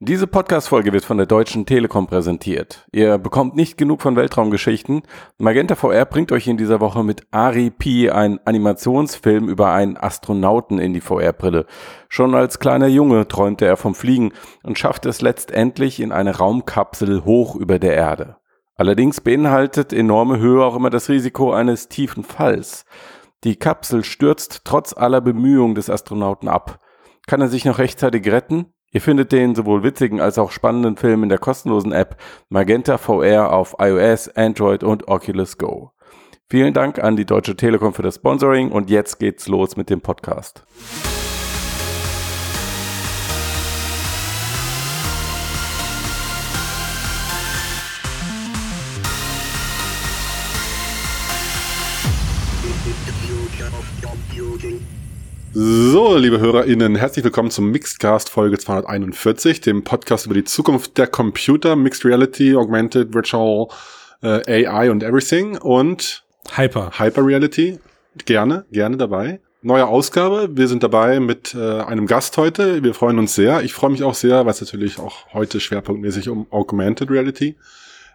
Diese Podcast-Folge wird von der Deutschen Telekom präsentiert. Ihr bekommt nicht genug von Weltraumgeschichten. Magenta VR bringt euch in dieser Woche mit Ari P. einen Animationsfilm über einen Astronauten in die VR-Brille. Schon als kleiner Junge träumte er vom Fliegen und schaffte es letztendlich in eine Raumkapsel hoch über der Erde. Allerdings beinhaltet enorme Höhe auch immer das Risiko eines tiefen Falls. Die Kapsel stürzt trotz aller Bemühungen des Astronauten ab. Kann er sich noch rechtzeitig retten? Ihr findet den sowohl witzigen als auch spannenden Film in der kostenlosen App Magenta VR auf iOS, Android und Oculus Go. Vielen Dank an die Deutsche Telekom für das Sponsoring und jetzt geht's los mit dem Podcast. So, liebe HörerInnen, herzlich willkommen zum Mixedcast Folge 241, dem Podcast über die Zukunft der Computer, Mixed Reality, Augmented, Virtual, äh, AI und Everything und Hyper. Hyper Reality. Gerne, gerne dabei. Neue Ausgabe. Wir sind dabei mit äh, einem Gast heute. Wir freuen uns sehr. Ich freue mich auch sehr, weil es natürlich auch heute schwerpunktmäßig um Augmented Reality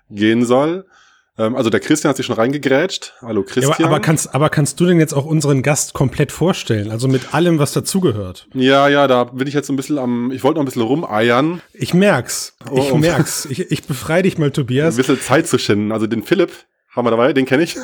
gehen soll. Ähm, also der Christian hat sich schon reingegrätscht. Hallo Christian. Ja, aber, kannst, aber kannst du denn jetzt auch unseren Gast komplett vorstellen? Also mit allem, was dazugehört? Ja, ja, da bin ich jetzt ein bisschen am, ich wollte noch ein bisschen rumeiern. Ich merk's. Ich oh, merk's. Ich, ich befreie dich mal, Tobias. Ein bisschen Zeit zu schinden. Also den Philipp, haben wir dabei, den kenne ich.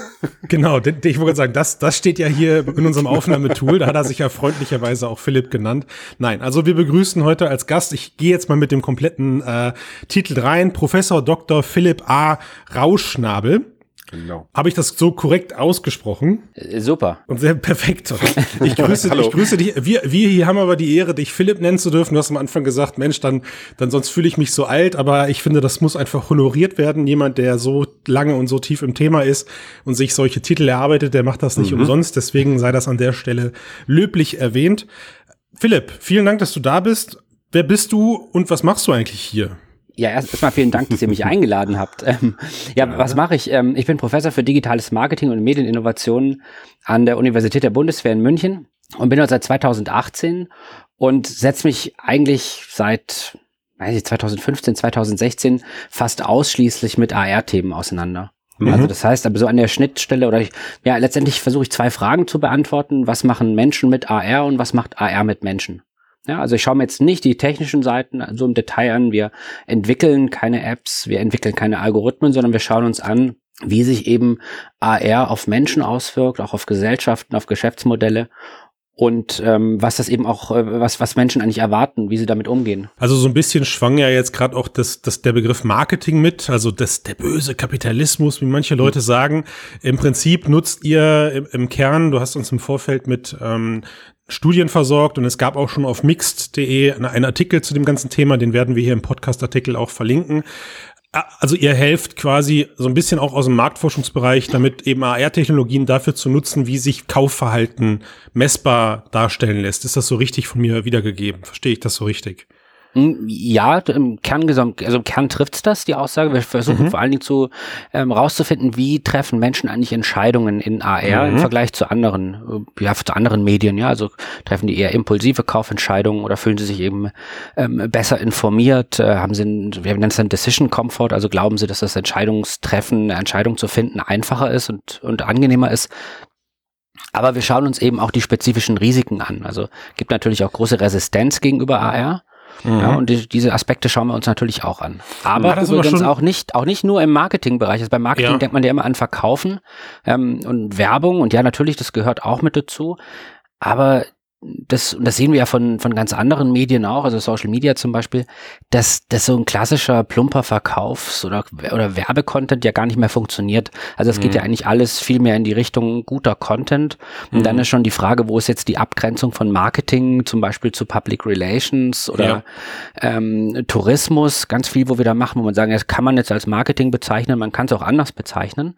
Genau, den, ich wollte sagen, das, das steht ja hier in unserem Aufnahmetool. Da hat er sich ja freundlicherweise auch Philipp genannt. Nein, also wir begrüßen heute als Gast, ich gehe jetzt mal mit dem kompletten äh, Titel rein, Professor Dr. Philipp A. Rauschnabel. Genau. Habe ich das so korrekt ausgesprochen? Äh, super. Und sehr perfekt. Ich grüße, ich grüße dich. Wir, wir hier haben aber die Ehre, dich Philipp nennen zu dürfen. Du hast am Anfang gesagt, Mensch, dann, dann sonst fühle ich mich so alt. Aber ich finde, das muss einfach honoriert werden. Jemand, der so lange und so tief im Thema ist und sich solche Titel erarbeitet, der macht das nicht mhm. umsonst. Deswegen sei das an der Stelle löblich erwähnt. Philipp, vielen Dank, dass du da bist. Wer bist du und was machst du eigentlich hier? Ja, erstmal vielen Dank, dass ihr mich eingeladen habt. Ähm, ja, ja, was mache ich? Ähm, ich bin Professor für digitales Marketing und Medieninnovation an der Universität der Bundeswehr in München und bin dort seit 2018 und setze mich eigentlich seit weiß ich, 2015, 2016 fast ausschließlich mit AR-Themen auseinander. Mhm. Also das heißt, aber so an der Schnittstelle oder ich, ja, letztendlich versuche ich zwei Fragen zu beantworten. Was machen Menschen mit AR und was macht AR mit Menschen? Ja, also ich schaue mir jetzt nicht die technischen Seiten so im Detail an. Wir entwickeln keine Apps, wir entwickeln keine Algorithmen, sondern wir schauen uns an, wie sich eben AR auf Menschen auswirkt, auch auf Gesellschaften, auf Geschäftsmodelle und ähm, was das eben auch, äh, was, was Menschen eigentlich erwarten, wie sie damit umgehen. Also so ein bisschen schwang ja jetzt gerade auch das, das, der Begriff Marketing mit, also das, der böse Kapitalismus, wie manche Leute sagen. Im Prinzip nutzt ihr im, im Kern, du hast uns im Vorfeld mit ähm, Studien versorgt und es gab auch schon auf mixed.de einen Artikel zu dem ganzen Thema, den werden wir hier im Podcast-Artikel auch verlinken. Also ihr helft quasi so ein bisschen auch aus dem Marktforschungsbereich, damit eben AR-Technologien dafür zu nutzen, wie sich Kaufverhalten messbar darstellen lässt. Ist das so richtig von mir wiedergegeben? Verstehe ich das so richtig? Hm, ja, im Kern, also im Kern trifft's das, die Aussage. Wir versuchen mhm. vor allen Dingen zu ähm, rauszufinden, wie treffen Menschen eigentlich Entscheidungen in AR mhm. im Vergleich zu anderen, äh, ja, zu anderen Medien, ja. Also treffen die eher impulsive Kaufentscheidungen oder fühlen sie sich eben ähm, besser informiert, äh, haben sie, wir nennen es dann Decision Comfort, also glauben sie, dass das Entscheidungstreffen, eine Entscheidung zu finden einfacher ist und, und angenehmer ist, aber wir schauen uns eben auch die spezifischen Risiken an. Also gibt natürlich auch große Resistenz gegenüber AR. Mhm. Ja, und die, diese Aspekte schauen wir uns natürlich auch an. Aber ja, übrigens auch nicht, auch nicht nur im Marketingbereich. Also beim Marketing ja. denkt man ja immer an Verkaufen ähm, und Werbung und ja, natürlich, das gehört auch mit dazu. Aber das, und das sehen wir ja von, von ganz anderen Medien auch, also Social Media zum Beispiel, dass, dass so ein klassischer plumper Verkaufs- oder, oder Werbecontent ja gar nicht mehr funktioniert. Also es mhm. geht ja eigentlich alles viel mehr in die Richtung guter Content. Und mhm. dann ist schon die Frage, wo ist jetzt die Abgrenzung von Marketing, zum Beispiel zu Public Relations oder ja. ähm, Tourismus, ganz viel, wo wir da machen, wo man sagen, das kann man jetzt als Marketing bezeichnen, man kann es auch anders bezeichnen.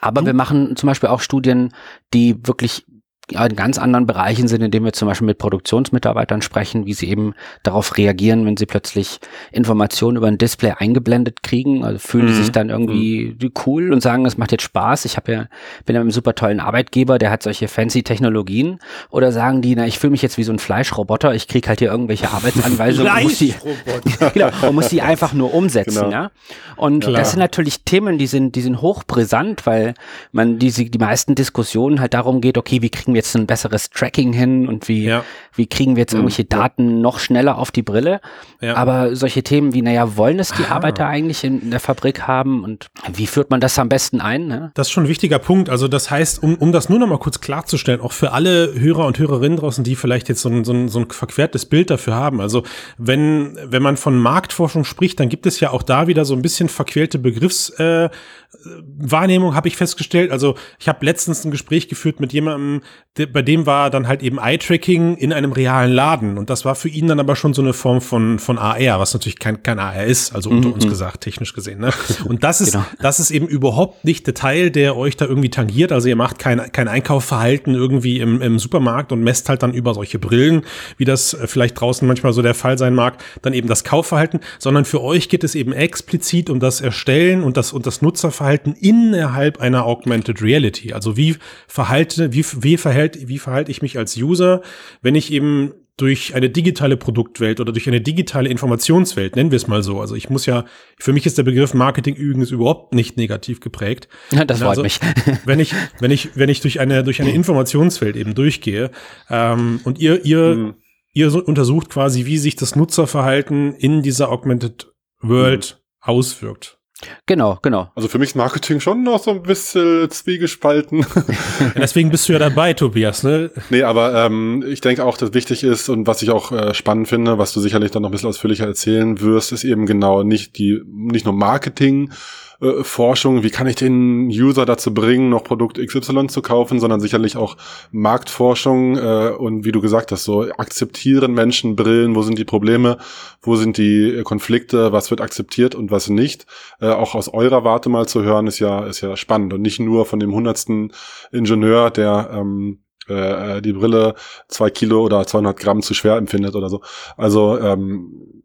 Aber mhm. wir machen zum Beispiel auch Studien, die wirklich in ganz anderen Bereichen sind, indem wir zum Beispiel mit Produktionsmitarbeitern sprechen, wie sie eben darauf reagieren, wenn sie plötzlich Informationen über ein Display eingeblendet kriegen. Also fühlen mhm. sich dann irgendwie mhm. cool und sagen, es macht jetzt Spaß. Ich habe ja, bin ja mit einem super tollen Arbeitgeber, der hat solche fancy Technologien. Oder sagen die, na, ich fühle mich jetzt wie so ein Fleischroboter, ich krieg halt hier irgendwelche Arbeitsanweisungen und muss die, genau, und muss die einfach nur umsetzen. Genau. Ja? Und Klar. das sind natürlich Themen, die sind, die sind hochbrisant, weil man diese, die meisten Diskussionen halt darum geht, okay, wie kriegen wir jetzt ein besseres Tracking hin und wie, ja. wie kriegen wir jetzt mhm. irgendwelche Daten noch schneller auf die Brille. Ja. Aber solche Themen wie, naja, wollen es die Aha. Arbeiter eigentlich in, in, der Fabrik haben und wie führt man das am besten ein? Ne? Das ist schon ein wichtiger Punkt. Also das heißt, um, um das nur noch mal kurz klarzustellen, auch für alle Hörer und Hörerinnen draußen, die vielleicht jetzt so ein, so ein, so ein verquertes Bild dafür haben. Also wenn, wenn man von Marktforschung spricht, dann gibt es ja auch da wieder so ein bisschen verquälte Begriffswahrnehmung, äh, habe ich festgestellt. Also ich habe letztens ein Gespräch geführt mit jemandem, bei dem war dann halt eben Eye-Tracking in einem realen Laden. Und das war für ihn dann aber schon so eine Form von, von AR, was natürlich kein, kein AR ist, also unter -hmm. uns mhm. gesagt, technisch gesehen. Ne? Und das ist, genau. das ist eben überhaupt nicht der Teil, der euch da irgendwie tangiert. Also ihr macht kein, kein Einkaufverhalten irgendwie im, im Supermarkt und messt halt dann über solche Brillen, wie das äh, vielleicht draußen manchmal so der Fall sein mag, dann eben das Kaufverhalten, sondern für euch geht es eben explizit um das Erstellen und das, und das Nutzerverhalten innerhalb einer Augmented Reality. Also wie verhalte, wie, wie verhält verhält, wie verhalte ich mich als User, wenn ich eben durch eine digitale Produktwelt oder durch eine digitale Informationswelt, nennen wir es mal so. Also ich muss ja, für mich ist der Begriff Marketing übrigens überhaupt nicht negativ geprägt. Ja, das freut also, mich. wenn ich, wenn ich, wenn ich durch eine, durch eine Informationswelt eben durchgehe ähm, und ihr, ihr, mhm. ihr so untersucht quasi, wie sich das Nutzerverhalten in dieser Augmented World mhm. auswirkt. Genau, genau. Also für mich ist Marketing schon noch so ein bisschen zwiegespalten. Ja, deswegen bist du ja dabei, Tobias, ne? Nee, aber ähm, ich denke auch, dass wichtig ist und was ich auch äh, spannend finde, was du sicherlich dann noch ein bisschen ausführlicher erzählen wirst, ist eben genau nicht die, nicht nur Marketing, äh, Forschung, wie kann ich den User dazu bringen, noch Produkt XY zu kaufen, sondern sicherlich auch Marktforschung äh, und wie du gesagt hast, so akzeptieren Menschen Brillen, wo sind die Probleme, wo sind die Konflikte, was wird akzeptiert und was nicht. Äh, auch aus eurer Warte mal zu hören, ist ja, ist ja spannend und nicht nur von dem hundertsten Ingenieur, der ähm, äh, die Brille zwei Kilo oder 200 Gramm zu schwer empfindet oder so. Also ähm,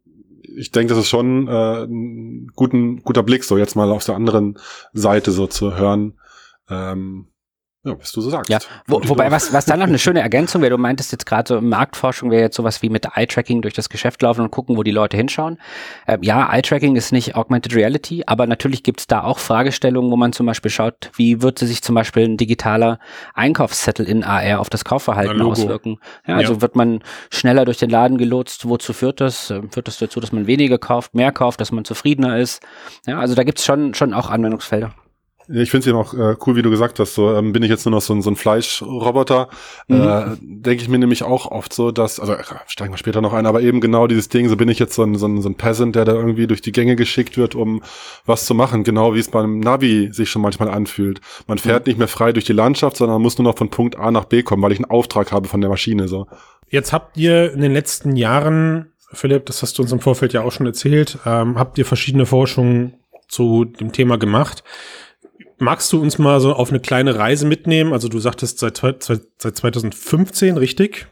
ich denke, das ist schon äh, ein guten, guter Blick, so jetzt mal auf der anderen Seite so zu hören. Ähm, ja, was du so sagst. Ja, wo, wobei, was, was dann noch eine schöne Ergänzung wäre, du meintest jetzt gerade so, Marktforschung wäre jetzt sowas wie mit Eye-Tracking durch das Geschäft laufen und gucken, wo die Leute hinschauen. Ähm, ja, Eye-Tracking ist nicht Augmented Reality, aber natürlich gibt es da auch Fragestellungen, wo man zum Beispiel schaut, wie würde sich zum Beispiel ein digitaler Einkaufszettel in AR auf das Kaufverhalten auswirken. Ja, also ja. wird man schneller durch den Laden gelotst, wozu führt das? Ähm, führt das dazu, dass man weniger kauft, mehr kauft, dass man zufriedener ist? Ja, also da gibt es schon, schon auch Anwendungsfelder. Ich finde es ja noch äh, cool, wie du gesagt hast, so ähm, bin ich jetzt nur noch so, ein so ein Fleischroboter. Mhm. Äh, Denke ich mir nämlich auch oft so, dass, also äh, steigen wir später noch ein, aber eben genau dieses Ding, so bin ich jetzt so ein, so ein, so ein Peasant, der da irgendwie durch die Gänge geschickt wird, um was zu machen, genau wie es beim Navi sich schon manchmal anfühlt. Man fährt mhm. nicht mehr frei durch die Landschaft, sondern muss nur noch von Punkt A nach B kommen, weil ich einen Auftrag habe von der Maschine. so. Jetzt habt ihr in den letzten Jahren, Philipp, das hast du uns im Vorfeld ja auch schon erzählt, ähm, habt ihr verschiedene Forschungen zu dem Thema gemacht. Magst du uns mal so auf eine kleine Reise mitnehmen? Also du sagtest seit, seit 2015, richtig?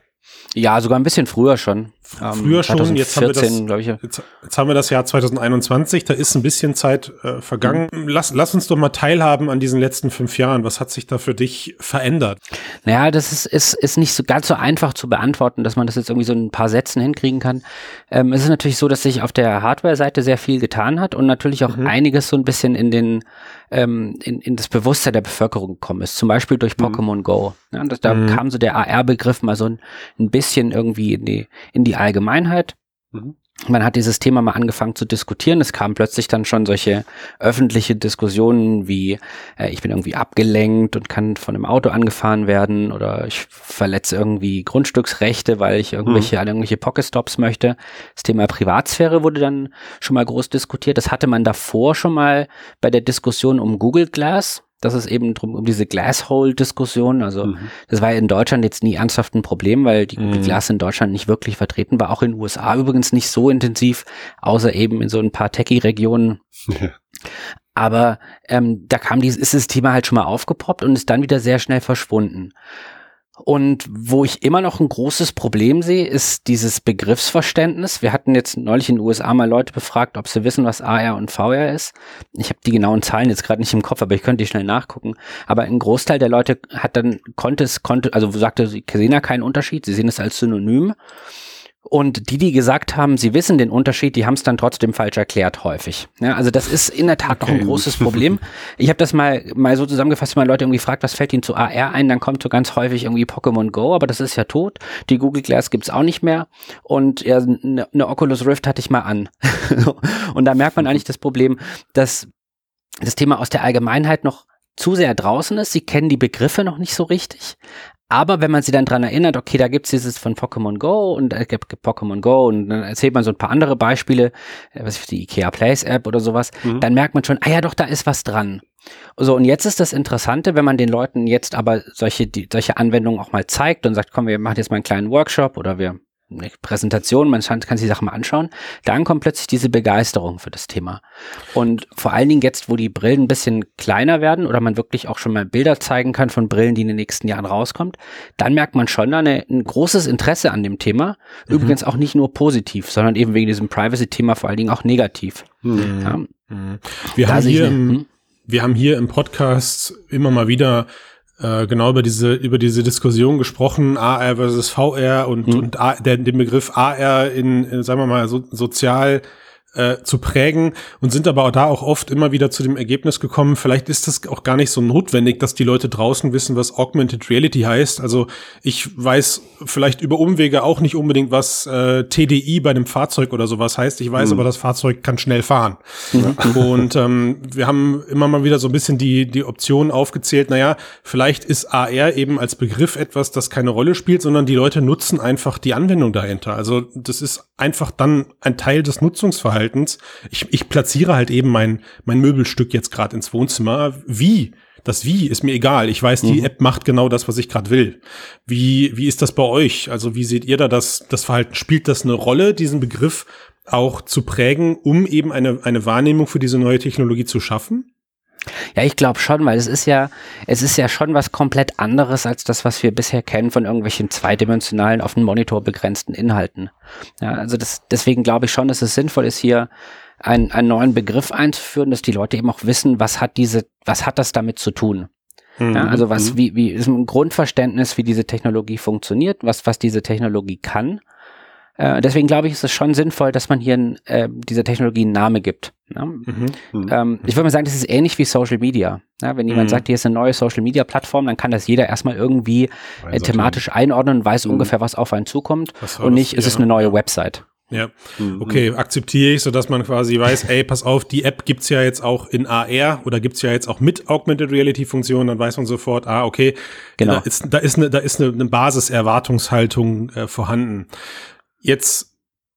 Ja, sogar ein bisschen früher schon. Ähm, früher schon, jetzt, haben wir das, ich. Jetzt, jetzt, haben wir das Jahr 2021, da ist ein bisschen Zeit äh, vergangen. Mhm. Lass, lass uns doch mal teilhaben an diesen letzten fünf Jahren. Was hat sich da für dich verändert? Naja, das ist, ist, ist nicht so ganz so einfach zu beantworten, dass man das jetzt irgendwie so in ein paar Sätzen hinkriegen kann. Ähm, es ist natürlich so, dass sich auf der Hardware-Seite sehr viel getan hat und natürlich auch mhm. einiges so ein bisschen in den ähm, in, in das Bewusstsein der Bevölkerung gekommen ist. Zum Beispiel durch mhm. Pokémon Go. Ja, das, da mhm. kam so der AR-Begriff mal so ein, ein bisschen irgendwie in die, in die Allgemeinheit. Mhm. Man hat dieses Thema mal angefangen zu diskutieren. Es kamen plötzlich dann schon solche öffentliche Diskussionen wie, äh, ich bin irgendwie abgelenkt und kann von einem Auto angefahren werden oder ich verletze irgendwie Grundstücksrechte, weil ich irgendwelche, mhm. irgendwelche Pokestops möchte. Das Thema Privatsphäre wurde dann schon mal groß diskutiert. Das hatte man davor schon mal bei der Diskussion um Google Glass das ist eben drum um diese Glasshole-Diskussion. Also mhm. das war in Deutschland jetzt nie ernsthaft ein Problem, weil die mhm. Glas in Deutschland nicht wirklich vertreten war. Auch in den USA übrigens nicht so intensiv, außer eben in so ein paar Techie-Regionen. Ja. Aber ähm, da kam dieses, ist das Thema halt schon mal aufgepoppt und ist dann wieder sehr schnell verschwunden. Und wo ich immer noch ein großes Problem sehe, ist dieses Begriffsverständnis. Wir hatten jetzt neulich in den USA mal Leute befragt, ob sie wissen, was AR und VR ist. Ich habe die genauen Zahlen jetzt gerade nicht im Kopf, aber ich könnte die schnell nachgucken. Aber ein Großteil der Leute hat dann, konnte es, konnte, also sagte, sie sehen ja keinen Unterschied, sie sehen es als Synonym. Und die, die gesagt haben, sie wissen den Unterschied, die haben es dann trotzdem falsch erklärt, häufig. Ja, also das ist in der Tat okay. noch ein großes Problem. Ich habe das mal, mal so zusammengefasst, wenn man Leute irgendwie fragt, was fällt ihnen zu AR ein, dann kommt so ganz häufig irgendwie Pokémon Go, aber das ist ja tot. Die Google Glass gibt's auch nicht mehr. Und ja, eine ne Oculus Rift hatte ich mal an. und da merkt man eigentlich das Problem, dass das Thema aus der Allgemeinheit noch zu sehr draußen ist. Sie kennen die Begriffe noch nicht so richtig. Aber wenn man sie dann dran erinnert, okay, da gibt's dieses von Pokémon Go und äh, gibt Pokémon Go und dann erzählt man so ein paar andere Beispiele, äh, was ist die IKEA Place App oder sowas, mhm. dann merkt man schon, ah ja, doch, da ist was dran. So, und jetzt ist das Interessante, wenn man den Leuten jetzt aber solche, die, solche Anwendungen auch mal zeigt und sagt, komm, wir machen jetzt mal einen kleinen Workshop oder wir eine Präsentation, man kann sich die Sachen mal anschauen, dann kommt plötzlich diese Begeisterung für das Thema. Und vor allen Dingen jetzt, wo die Brillen ein bisschen kleiner werden oder man wirklich auch schon mal Bilder zeigen kann von Brillen, die in den nächsten Jahren rauskommt, dann merkt man schon eine, ein großes Interesse an dem Thema. Mhm. Übrigens auch nicht nur positiv, sondern eben wegen diesem Privacy-Thema vor allen Dingen auch negativ. Mhm. Ja. Mhm. Wir, haben hier, im, hm? wir haben hier im Podcast immer mal wieder äh, genau über diese über diese Diskussion gesprochen, AR versus VR und mhm. und A, der, den Begriff AR in, in sagen wir mal so, sozial äh, zu prägen und sind aber da auch oft immer wieder zu dem Ergebnis gekommen, vielleicht ist das auch gar nicht so notwendig, dass die Leute draußen wissen, was Augmented Reality heißt. Also ich weiß vielleicht über Umwege auch nicht unbedingt, was äh, TDI bei einem Fahrzeug oder sowas heißt. Ich weiß mhm. aber, das Fahrzeug kann schnell fahren. Mhm. Und ähm, wir haben immer mal wieder so ein bisschen die, die Option aufgezählt, naja, vielleicht ist AR eben als Begriff etwas, das keine Rolle spielt, sondern die Leute nutzen einfach die Anwendung dahinter. Also das ist einfach dann ein Teil des Nutzungsverhaltens Verhaltens. Ich, ich platziere halt eben mein, mein Möbelstück jetzt gerade ins Wohnzimmer. Wie? Das Wie ist mir egal. Ich weiß, die mhm. App macht genau das, was ich gerade will. Wie, wie ist das bei euch? Also wie seht ihr da das, das Verhalten? Spielt das eine Rolle, diesen Begriff auch zu prägen, um eben eine, eine Wahrnehmung für diese neue Technologie zu schaffen? Ja, ich glaube schon, weil es ist ja, es ist ja schon was komplett anderes als das, was wir bisher kennen von irgendwelchen zweidimensionalen, auf den Monitor begrenzten Inhalten. Ja, also das, deswegen glaube ich schon, dass es sinnvoll ist, hier einen, einen neuen Begriff einzuführen, dass die Leute eben auch wissen, was hat diese, was hat das damit zu tun? Mhm. Ja, also was, mhm. wie, wie ist ein Grundverständnis, wie diese Technologie funktioniert, was, was diese Technologie kann äh, deswegen glaube ich, ist es schon sinnvoll, dass man hier äh, dieser Technologie einen Namen gibt. Ne? Mhm. Mhm. Ähm, ich würde mal sagen, das ist ähnlich wie Social Media. Ja, wenn jemand mhm. sagt, hier ist eine neue Social Media Plattform, dann kann das jeder erstmal irgendwie äh, thematisch einordnen und weiß mhm. ungefähr, was auf einen zukommt. Und nicht, ist es eine neue Website. Ja, mhm. okay, akzeptiere ich, so dass man quasi weiß, ey, pass auf, die App gibt's ja jetzt auch in AR oder gibt's ja jetzt auch mit Augmented Reality Funktion, dann weiß man sofort, ah, okay, genau. da ist, da ist eine, da ist eine, eine Basiserwartungshaltung äh, vorhanden. Jetzt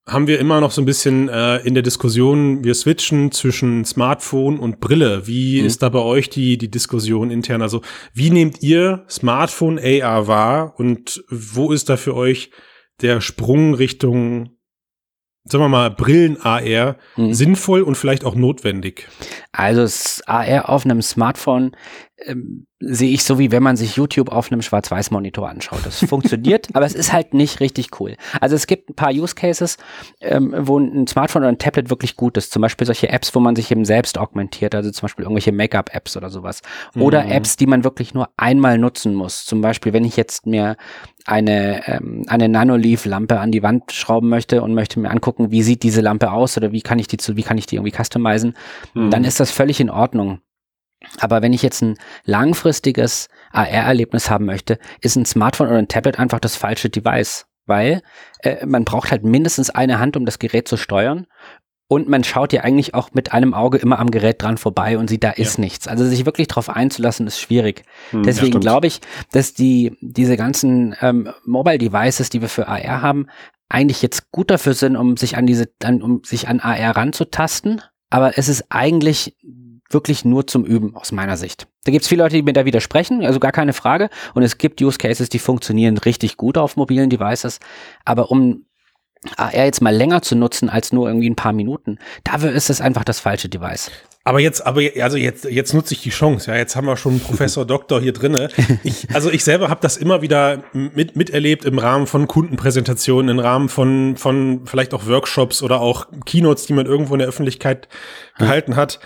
haben wir immer noch so ein bisschen äh, in der Diskussion, wir switchen zwischen Smartphone und Brille. Wie mhm. ist da bei euch die, die Diskussion intern? Also wie nehmt ihr Smartphone AR wahr und wo ist da für euch der Sprung Richtung sagen wir mal, Brillen-AR mhm. sinnvoll und vielleicht auch notwendig? Also das AR auf einem Smartphone ähm, sehe ich so, wie wenn man sich YouTube auf einem Schwarz-Weiß-Monitor anschaut. Das funktioniert, aber es ist halt nicht richtig cool. Also es gibt ein paar Use Cases, ähm, wo ein Smartphone oder ein Tablet wirklich gut ist. Zum Beispiel solche Apps, wo man sich eben selbst augmentiert, also zum Beispiel irgendwelche Make-up-Apps oder sowas. Oder mhm. Apps, die man wirklich nur einmal nutzen muss. Zum Beispiel, wenn ich jetzt mir eine, ähm, eine Nanoleaf-Lampe an die Wand schrauben möchte und möchte mir angucken, wie sieht diese Lampe aus oder wie kann ich die zu, wie kann ich die irgendwie customizen, mhm. dann ist das völlig in Ordnung. Aber wenn ich jetzt ein langfristiges AR-Erlebnis haben möchte, ist ein Smartphone oder ein Tablet einfach das falsche Device, weil äh, man braucht halt mindestens eine Hand, um das Gerät zu steuern. Und man schaut ja eigentlich auch mit einem Auge immer am Gerät dran vorbei und sieht, da ist ja. nichts. Also sich wirklich darauf einzulassen, ist schwierig. Hm, Deswegen glaube ich, dass die diese ganzen ähm, Mobile Devices, die wir für AR haben, eigentlich jetzt gut dafür sind, um sich an diese, an, um sich an AR ranzutasten. Aber es ist eigentlich wirklich nur zum Üben aus meiner Sicht. Da gibt es viele Leute, die mir da widersprechen, also gar keine Frage. Und es gibt Use Cases, die funktionieren richtig gut auf mobilen Devices. Aber um AR jetzt mal länger zu nutzen als nur irgendwie ein paar Minuten, dafür ist es einfach das falsche Device. Aber jetzt, aber also jetzt, jetzt nutze ich die Chance. Ja, jetzt haben wir schon Professor Doktor hier drinne. Ich, also ich selber habe das immer wieder mit, miterlebt im Rahmen von Kundenpräsentationen, im Rahmen von von vielleicht auch Workshops oder auch Keynotes, die man irgendwo in der Öffentlichkeit gehalten hat.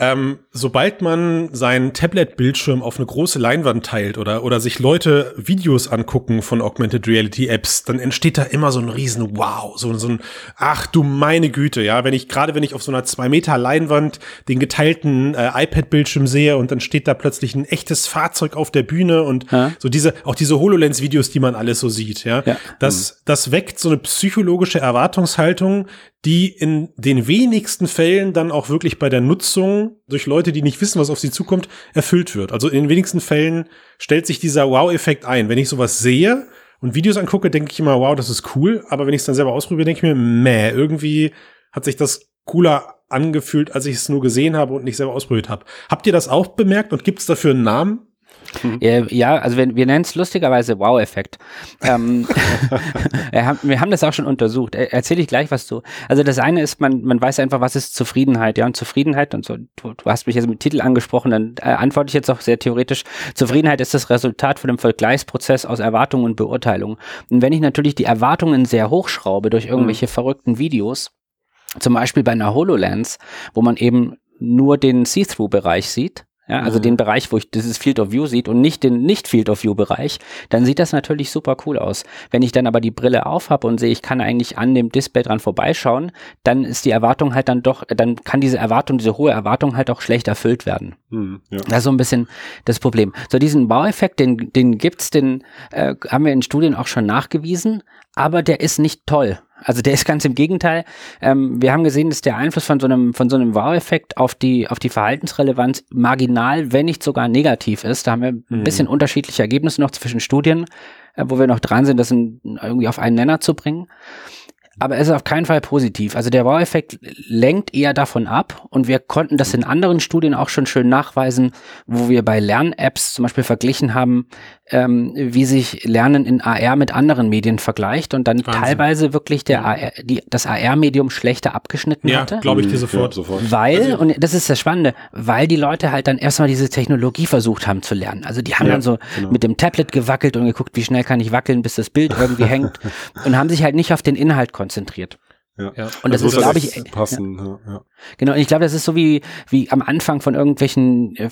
Ähm, sobald man seinen Tablet-Bildschirm auf eine große Leinwand teilt oder, oder sich Leute Videos angucken von Augmented Reality Apps, dann entsteht da immer so ein riesen Wow, so, so ein, ach du meine Güte, ja, wenn ich, gerade wenn ich auf so einer zwei Meter Leinwand den geteilten äh, iPad-Bildschirm sehe und dann steht da plötzlich ein echtes Fahrzeug auf der Bühne und ja. so diese, auch diese HoloLens-Videos, die man alles so sieht, ja, ja. Das, das weckt so eine psychologische Erwartungshaltung, die in den wenigsten Fällen dann auch wirklich bei der Nutzung durch Leute, die nicht wissen, was auf sie zukommt, erfüllt wird. Also in den wenigsten Fällen stellt sich dieser Wow-Effekt ein. Wenn ich sowas sehe und Videos angucke, denke ich immer, wow, das ist cool. Aber wenn ich es dann selber ausprobiere, denke ich mir, meh, irgendwie hat sich das cooler angefühlt, als ich es nur gesehen habe und nicht selber ausprobiert habe. Habt ihr das auch bemerkt und gibt es dafür einen Namen? Mhm. Ja, also wir, wir nennen es lustigerweise Wow-Effekt. Ähm, wir haben das auch schon untersucht. Erzähle ich gleich was zu. Also das eine ist, man, man weiß einfach, was ist Zufriedenheit. Ja, und Zufriedenheit, und so, du, du hast mich jetzt mit Titel angesprochen, dann äh, antworte ich jetzt auch sehr theoretisch. Zufriedenheit ist das Resultat von dem Vergleichsprozess aus Erwartung und Beurteilung. Und wenn ich natürlich die Erwartungen sehr hochschraube durch irgendwelche mhm. verrückten Videos, zum Beispiel bei einer HoloLens, wo man eben nur den See-Through-Bereich sieht, ja, also mhm. den Bereich, wo ich dieses Field of View sieht und nicht den nicht Field of View Bereich, dann sieht das natürlich super cool aus. Wenn ich dann aber die Brille auf habe und sehe, ich kann eigentlich an dem Display dran vorbeischauen, dann ist die Erwartung halt dann doch, dann kann diese Erwartung, diese hohe Erwartung halt auch schlecht erfüllt werden. Mhm, ja. Das ist so ein bisschen das Problem. So diesen Baueffekt, den, den gibt's, den äh, haben wir in Studien auch schon nachgewiesen, aber der ist nicht toll. Also der ist ganz im Gegenteil. Ähm, wir haben gesehen, dass der Einfluss von so einem, von so einem Wow-Effekt auf die, auf die Verhaltensrelevanz marginal, wenn nicht sogar negativ ist. Da haben wir ein mhm. bisschen unterschiedliche Ergebnisse noch zwischen Studien, äh, wo wir noch dran sind, das in, irgendwie auf einen Nenner zu bringen aber es ist auf keinen Fall positiv. Also der Wow-Effekt lenkt eher davon ab und wir konnten das in anderen Studien auch schon schön nachweisen, wo wir bei Lern-Apps zum Beispiel verglichen haben, ähm, wie sich Lernen in AR mit anderen Medien vergleicht und dann Wahnsinn. teilweise wirklich der AR, die, das AR-Medium schlechter abgeschnitten ja, hatte. glaube ich dir sofort. Ja, sofort. Weil, also, und das ist das Spannende, weil die Leute halt dann erstmal diese Technologie versucht haben zu lernen. Also die haben ja, dann so genau. mit dem Tablet gewackelt und geguckt, wie schnell kann ich wackeln, bis das Bild irgendwie hängt und haben sich halt nicht auf den Inhalt konzentriert. Ja. ja. Und das, das ist, glaube ich, passen. Ja. Ja, Genau. Und ich glaube, das ist so wie wie am Anfang von irgendwelchen äh,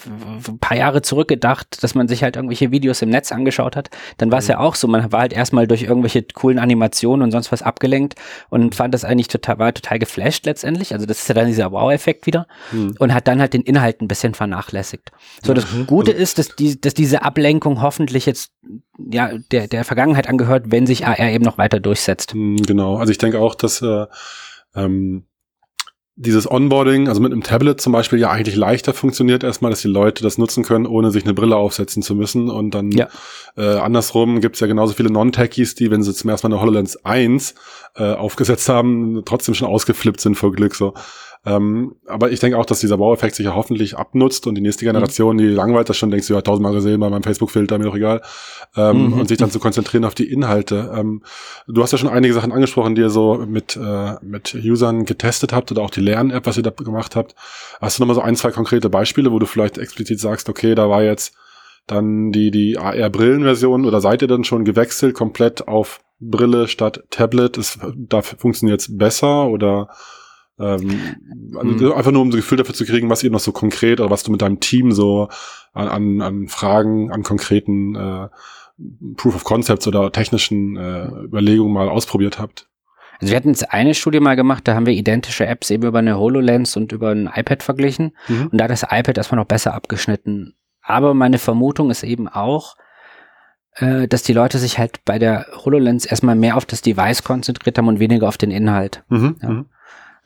paar Jahre zurückgedacht, dass man sich halt irgendwelche Videos im Netz angeschaut hat. Dann war es mhm. ja auch so. Man war halt erstmal durch irgendwelche coolen Animationen und sonst was abgelenkt und fand das eigentlich total war total geflasht letztendlich. Also das ist ja dann dieser Wow-Effekt wieder mhm. und hat dann halt den Inhalt ein bisschen vernachlässigt. So das mhm. Gute ist, dass die dass diese Ablenkung hoffentlich jetzt ja der der Vergangenheit angehört, wenn sich AR eben noch weiter durchsetzt. Mhm, genau. Also ich denke auch, dass äh, ähm, dieses Onboarding, also mit einem Tablet zum Beispiel, ja eigentlich leichter funktioniert erstmal, dass die Leute das nutzen können, ohne sich eine Brille aufsetzen zu müssen. Und dann ja. äh, andersrum gibt's ja genauso viele Non-Techies, die, wenn sie zum ersten Mal eine HoloLens 1 äh, aufgesetzt haben, trotzdem schon ausgeflippt sind vor Glück. So. Ähm, aber ich denke auch, dass dieser Baueffekt sich ja hoffentlich abnutzt und die nächste Generation, mhm. die langweilt das schon, denkst du, ja, tausendmal gesehen bei meinem Facebook-Filter, mir doch egal, ähm, mhm. und sich dann zu konzentrieren auf die Inhalte. Ähm, du hast ja schon einige Sachen angesprochen, die ihr so mit, äh, mit Usern getestet habt oder auch die Lern-App, was ihr da gemacht habt. Hast du nochmal so ein, zwei konkrete Beispiele, wo du vielleicht explizit sagst, okay, da war jetzt dann die, die AR-Brillenversion oder seid ihr dann schon gewechselt komplett auf Brille statt Tablet? Ist, da funktioniert es besser oder ähm, also mhm. Einfach nur, um so ein Gefühl dafür zu kriegen, was ihr noch so konkret oder was du mit deinem Team so an, an, an Fragen, an konkreten äh, Proof of Concepts oder technischen äh, Überlegungen mal ausprobiert habt. Also wir hatten jetzt eine Studie mal gemacht, da haben wir identische Apps eben über eine HoloLens und über ein iPad verglichen. Mhm. Und da hat das iPad erstmal noch besser abgeschnitten. Aber meine Vermutung ist eben auch, äh, dass die Leute sich halt bei der HoloLens erstmal mehr auf das Device konzentriert haben und weniger auf den Inhalt. Mhm. Ja. Mhm.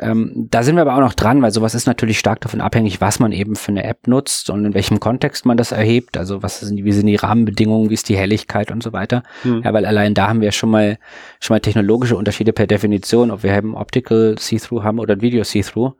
Ähm, da sind wir aber auch noch dran, weil sowas ist natürlich stark davon abhängig, was man eben für eine App nutzt und in welchem Kontext man das erhebt. Also was sind, wie sind die Rahmenbedingungen, wie ist die Helligkeit und so weiter. Hm. Ja, weil allein da haben wir schon mal schon mal technologische Unterschiede per Definition, ob wir eben Optical See-Through haben oder Video See-Through.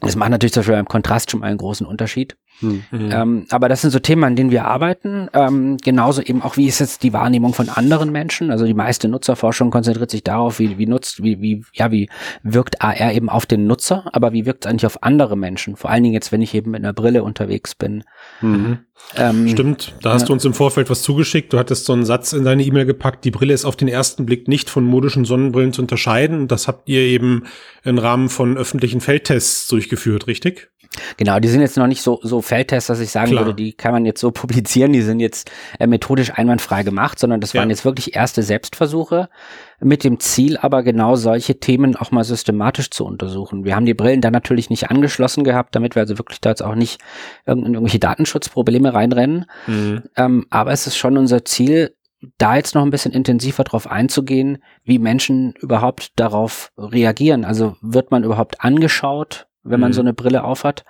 Das macht natürlich zum Beispiel beim Kontrast schon mal einen großen Unterschied. Mhm. Ähm, aber das sind so Themen, an denen wir arbeiten. Ähm, genauso eben auch, wie ist jetzt die Wahrnehmung von anderen Menschen? Also die meiste Nutzerforschung konzentriert sich darauf, wie, wie nutzt, wie, wie, ja, wie wirkt AR eben auf den Nutzer, aber wie wirkt es eigentlich auf andere Menschen? Vor allen Dingen jetzt, wenn ich eben mit einer Brille unterwegs bin. Mhm. Ähm, Stimmt, da hast ja. du uns im Vorfeld was zugeschickt. Du hattest so einen Satz in deine E-Mail gepackt, die Brille ist auf den ersten Blick nicht von modischen Sonnenbrillen zu unterscheiden. Das habt ihr eben im Rahmen von öffentlichen Feldtests durchgeführt, richtig? Genau, die sind jetzt noch nicht so, so Feldtests, dass ich sagen Klar. würde, die kann man jetzt so publizieren, die sind jetzt äh, methodisch einwandfrei gemacht, sondern das ja. waren jetzt wirklich erste Selbstversuche mit dem Ziel, aber genau solche Themen auch mal systematisch zu untersuchen. Wir haben die Brillen dann natürlich nicht angeschlossen gehabt, damit wir also wirklich da jetzt auch nicht in irgendwelche Datenschutzprobleme reinrennen. Mhm. Ähm, aber es ist schon unser Ziel, da jetzt noch ein bisschen intensiver drauf einzugehen, wie Menschen überhaupt darauf reagieren. Also wird man überhaupt angeschaut? Wenn man mhm. so eine Brille aufhat.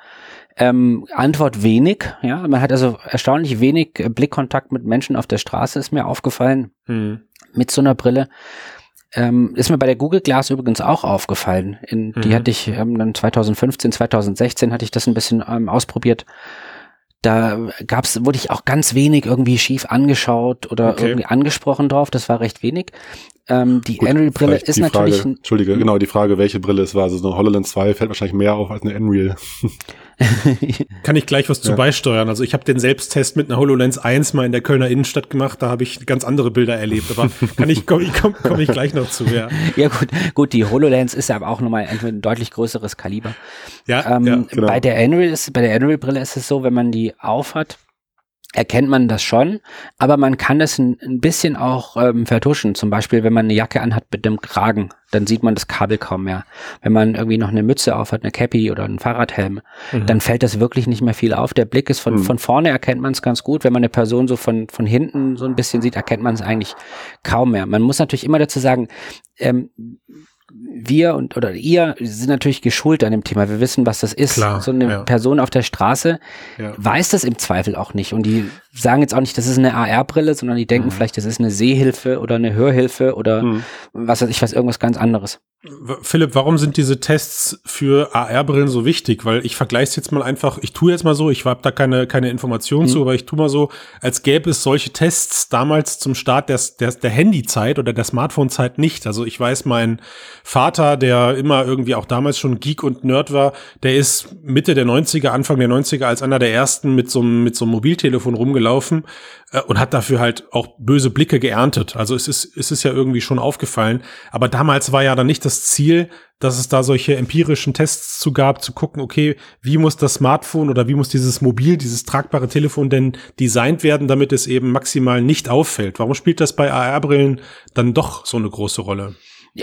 Ähm, Antwort wenig, ja. Man hat also erstaunlich wenig Blickkontakt mit Menschen auf der Straße, ist mir aufgefallen, mhm. mit so einer Brille. Ähm, ist mir bei der Google Glass übrigens auch aufgefallen. In, mhm. Die hatte ich ähm, dann 2015, 2016 hatte ich das ein bisschen ähm, ausprobiert. Da gab's, wurde ich auch ganz wenig irgendwie schief angeschaut oder okay. irgendwie angesprochen drauf. Das war recht wenig. Ähm, die Unreal-Brille ist die natürlich. Frage, Entschuldige, genau, die Frage, welche Brille es war. Also so eine HoloLens 2 fällt wahrscheinlich mehr auf als eine Unreal. Kann ich gleich was zu ja. beisteuern. Also ich habe den Selbsttest mit einer HoloLens 1 mal in der Kölner Innenstadt gemacht, da habe ich ganz andere Bilder erlebt, aber kann ich komme komm, komm ich gleich noch zu, ja. Ja gut, gut, die HoloLens ist ja aber auch nochmal ein deutlich größeres Kaliber. Ja, ähm, ja genau. bei der Unreal ist bei der Unreal Brille ist es so, wenn man die aufhat, erkennt man das schon, aber man kann es ein, ein bisschen auch ähm, vertuschen. Zum Beispiel, wenn man eine Jacke anhat mit dem Kragen, dann sieht man das Kabel kaum mehr. Wenn man irgendwie noch eine Mütze aufhat, eine Cappy oder einen Fahrradhelm, mhm. dann fällt das wirklich nicht mehr viel auf. Der Blick ist von, mhm. von vorne erkennt man es ganz gut. Wenn man eine Person so von, von hinten so ein bisschen sieht, erkennt man es eigentlich kaum mehr. Man muss natürlich immer dazu sagen, ähm, wir und oder ihr sind natürlich geschult an dem Thema. Wir wissen, was das ist. Klar, so eine ja. Person auf der Straße ja. weiß das im Zweifel auch nicht. Und die sagen jetzt auch nicht, das ist eine AR-Brille, sondern die denken mhm. vielleicht, das ist eine Sehhilfe oder eine Hörhilfe oder mhm. was weiß ich was, irgendwas ganz anderes. Philipp, warum sind diese Tests für AR-Brillen so wichtig? Weil ich vergleiche es jetzt mal einfach, ich tue jetzt mal so, ich habe da keine, keine Informationen mhm. zu, aber ich tue mal so, als gäbe es solche Tests damals zum Start der, der, der Handyzeit oder der Smartphone-Zeit nicht. Also ich weiß, mein Vater, der immer irgendwie auch damals schon Geek und Nerd war, der ist Mitte der 90er, Anfang der 90er als einer der ersten mit so, mit so einem Mobiltelefon rumgelaufen äh, und hat dafür halt auch böse Blicke geerntet. Also es ist, es ist ja irgendwie schon aufgefallen. Aber damals war ja dann nicht das Ziel, dass es da solche empirischen Tests zu gab, zu gucken, okay, wie muss das Smartphone oder wie muss dieses Mobil, dieses tragbare Telefon denn designt werden, damit es eben maximal nicht auffällt? Warum spielt das bei AR-Brillen dann doch so eine große Rolle?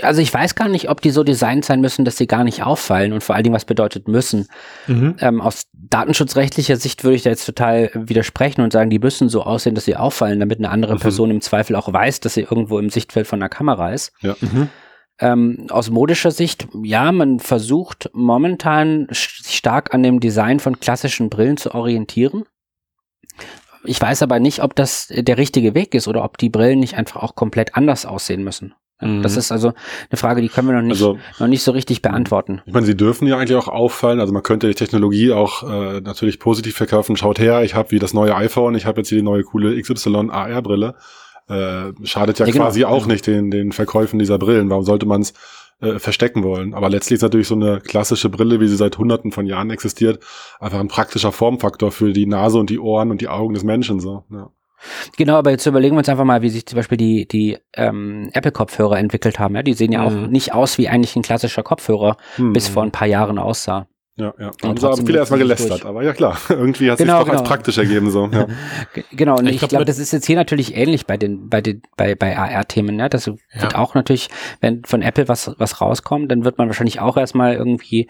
Also ich weiß gar nicht, ob die so designt sein müssen, dass sie gar nicht auffallen und vor allen Dingen, was bedeutet müssen. Mhm. Ähm, aus datenschutzrechtlicher Sicht würde ich da jetzt total widersprechen und sagen, die müssen so aussehen, dass sie auffallen, damit eine andere mhm. Person im Zweifel auch weiß, dass sie irgendwo im Sichtfeld von der Kamera ist. Ja. Mhm. Ähm, aus modischer Sicht, ja, man versucht momentan sich stark an dem Design von klassischen Brillen zu orientieren. Ich weiß aber nicht, ob das der richtige Weg ist oder ob die Brillen nicht einfach auch komplett anders aussehen müssen. Mhm. Das ist also eine Frage, die können wir noch nicht, also, noch nicht so richtig beantworten. Ich meine, sie dürfen ja eigentlich auch auffallen. Also man könnte die Technologie auch äh, natürlich positiv verkaufen. Schaut her, ich habe wie das neue iPhone, ich habe jetzt hier die neue coole XY AR-Brille. Äh, schadet ja, ja genau. quasi auch nicht den, den Verkäufen dieser Brillen. Warum sollte man es äh, verstecken wollen? Aber letztlich ist natürlich so eine klassische Brille, wie sie seit hunderten von Jahren existiert, einfach ein praktischer Formfaktor für die Nase und die Ohren und die Augen des Menschen. So. Ja. Genau, aber jetzt überlegen wir uns einfach mal, wie sich zum Beispiel die, die ähm, Apple-Kopfhörer entwickelt haben. Ja? Die sehen ja mhm. auch nicht aus, wie eigentlich ein klassischer Kopfhörer mhm. bis vor ein paar Jahren aussah. Ja, ja. Da haben sie viele erstmal gelästert, durch. aber ja klar, irgendwie hat genau, sich doch genau. als praktisch ergeben so. Ja. genau, und ich, ich glaube, glaub, das ist jetzt hier natürlich ähnlich bei den bei den bei bei AR-Themen. Ne? Das wird ja. auch natürlich, wenn von Apple was was rauskommt, dann wird man wahrscheinlich auch erstmal irgendwie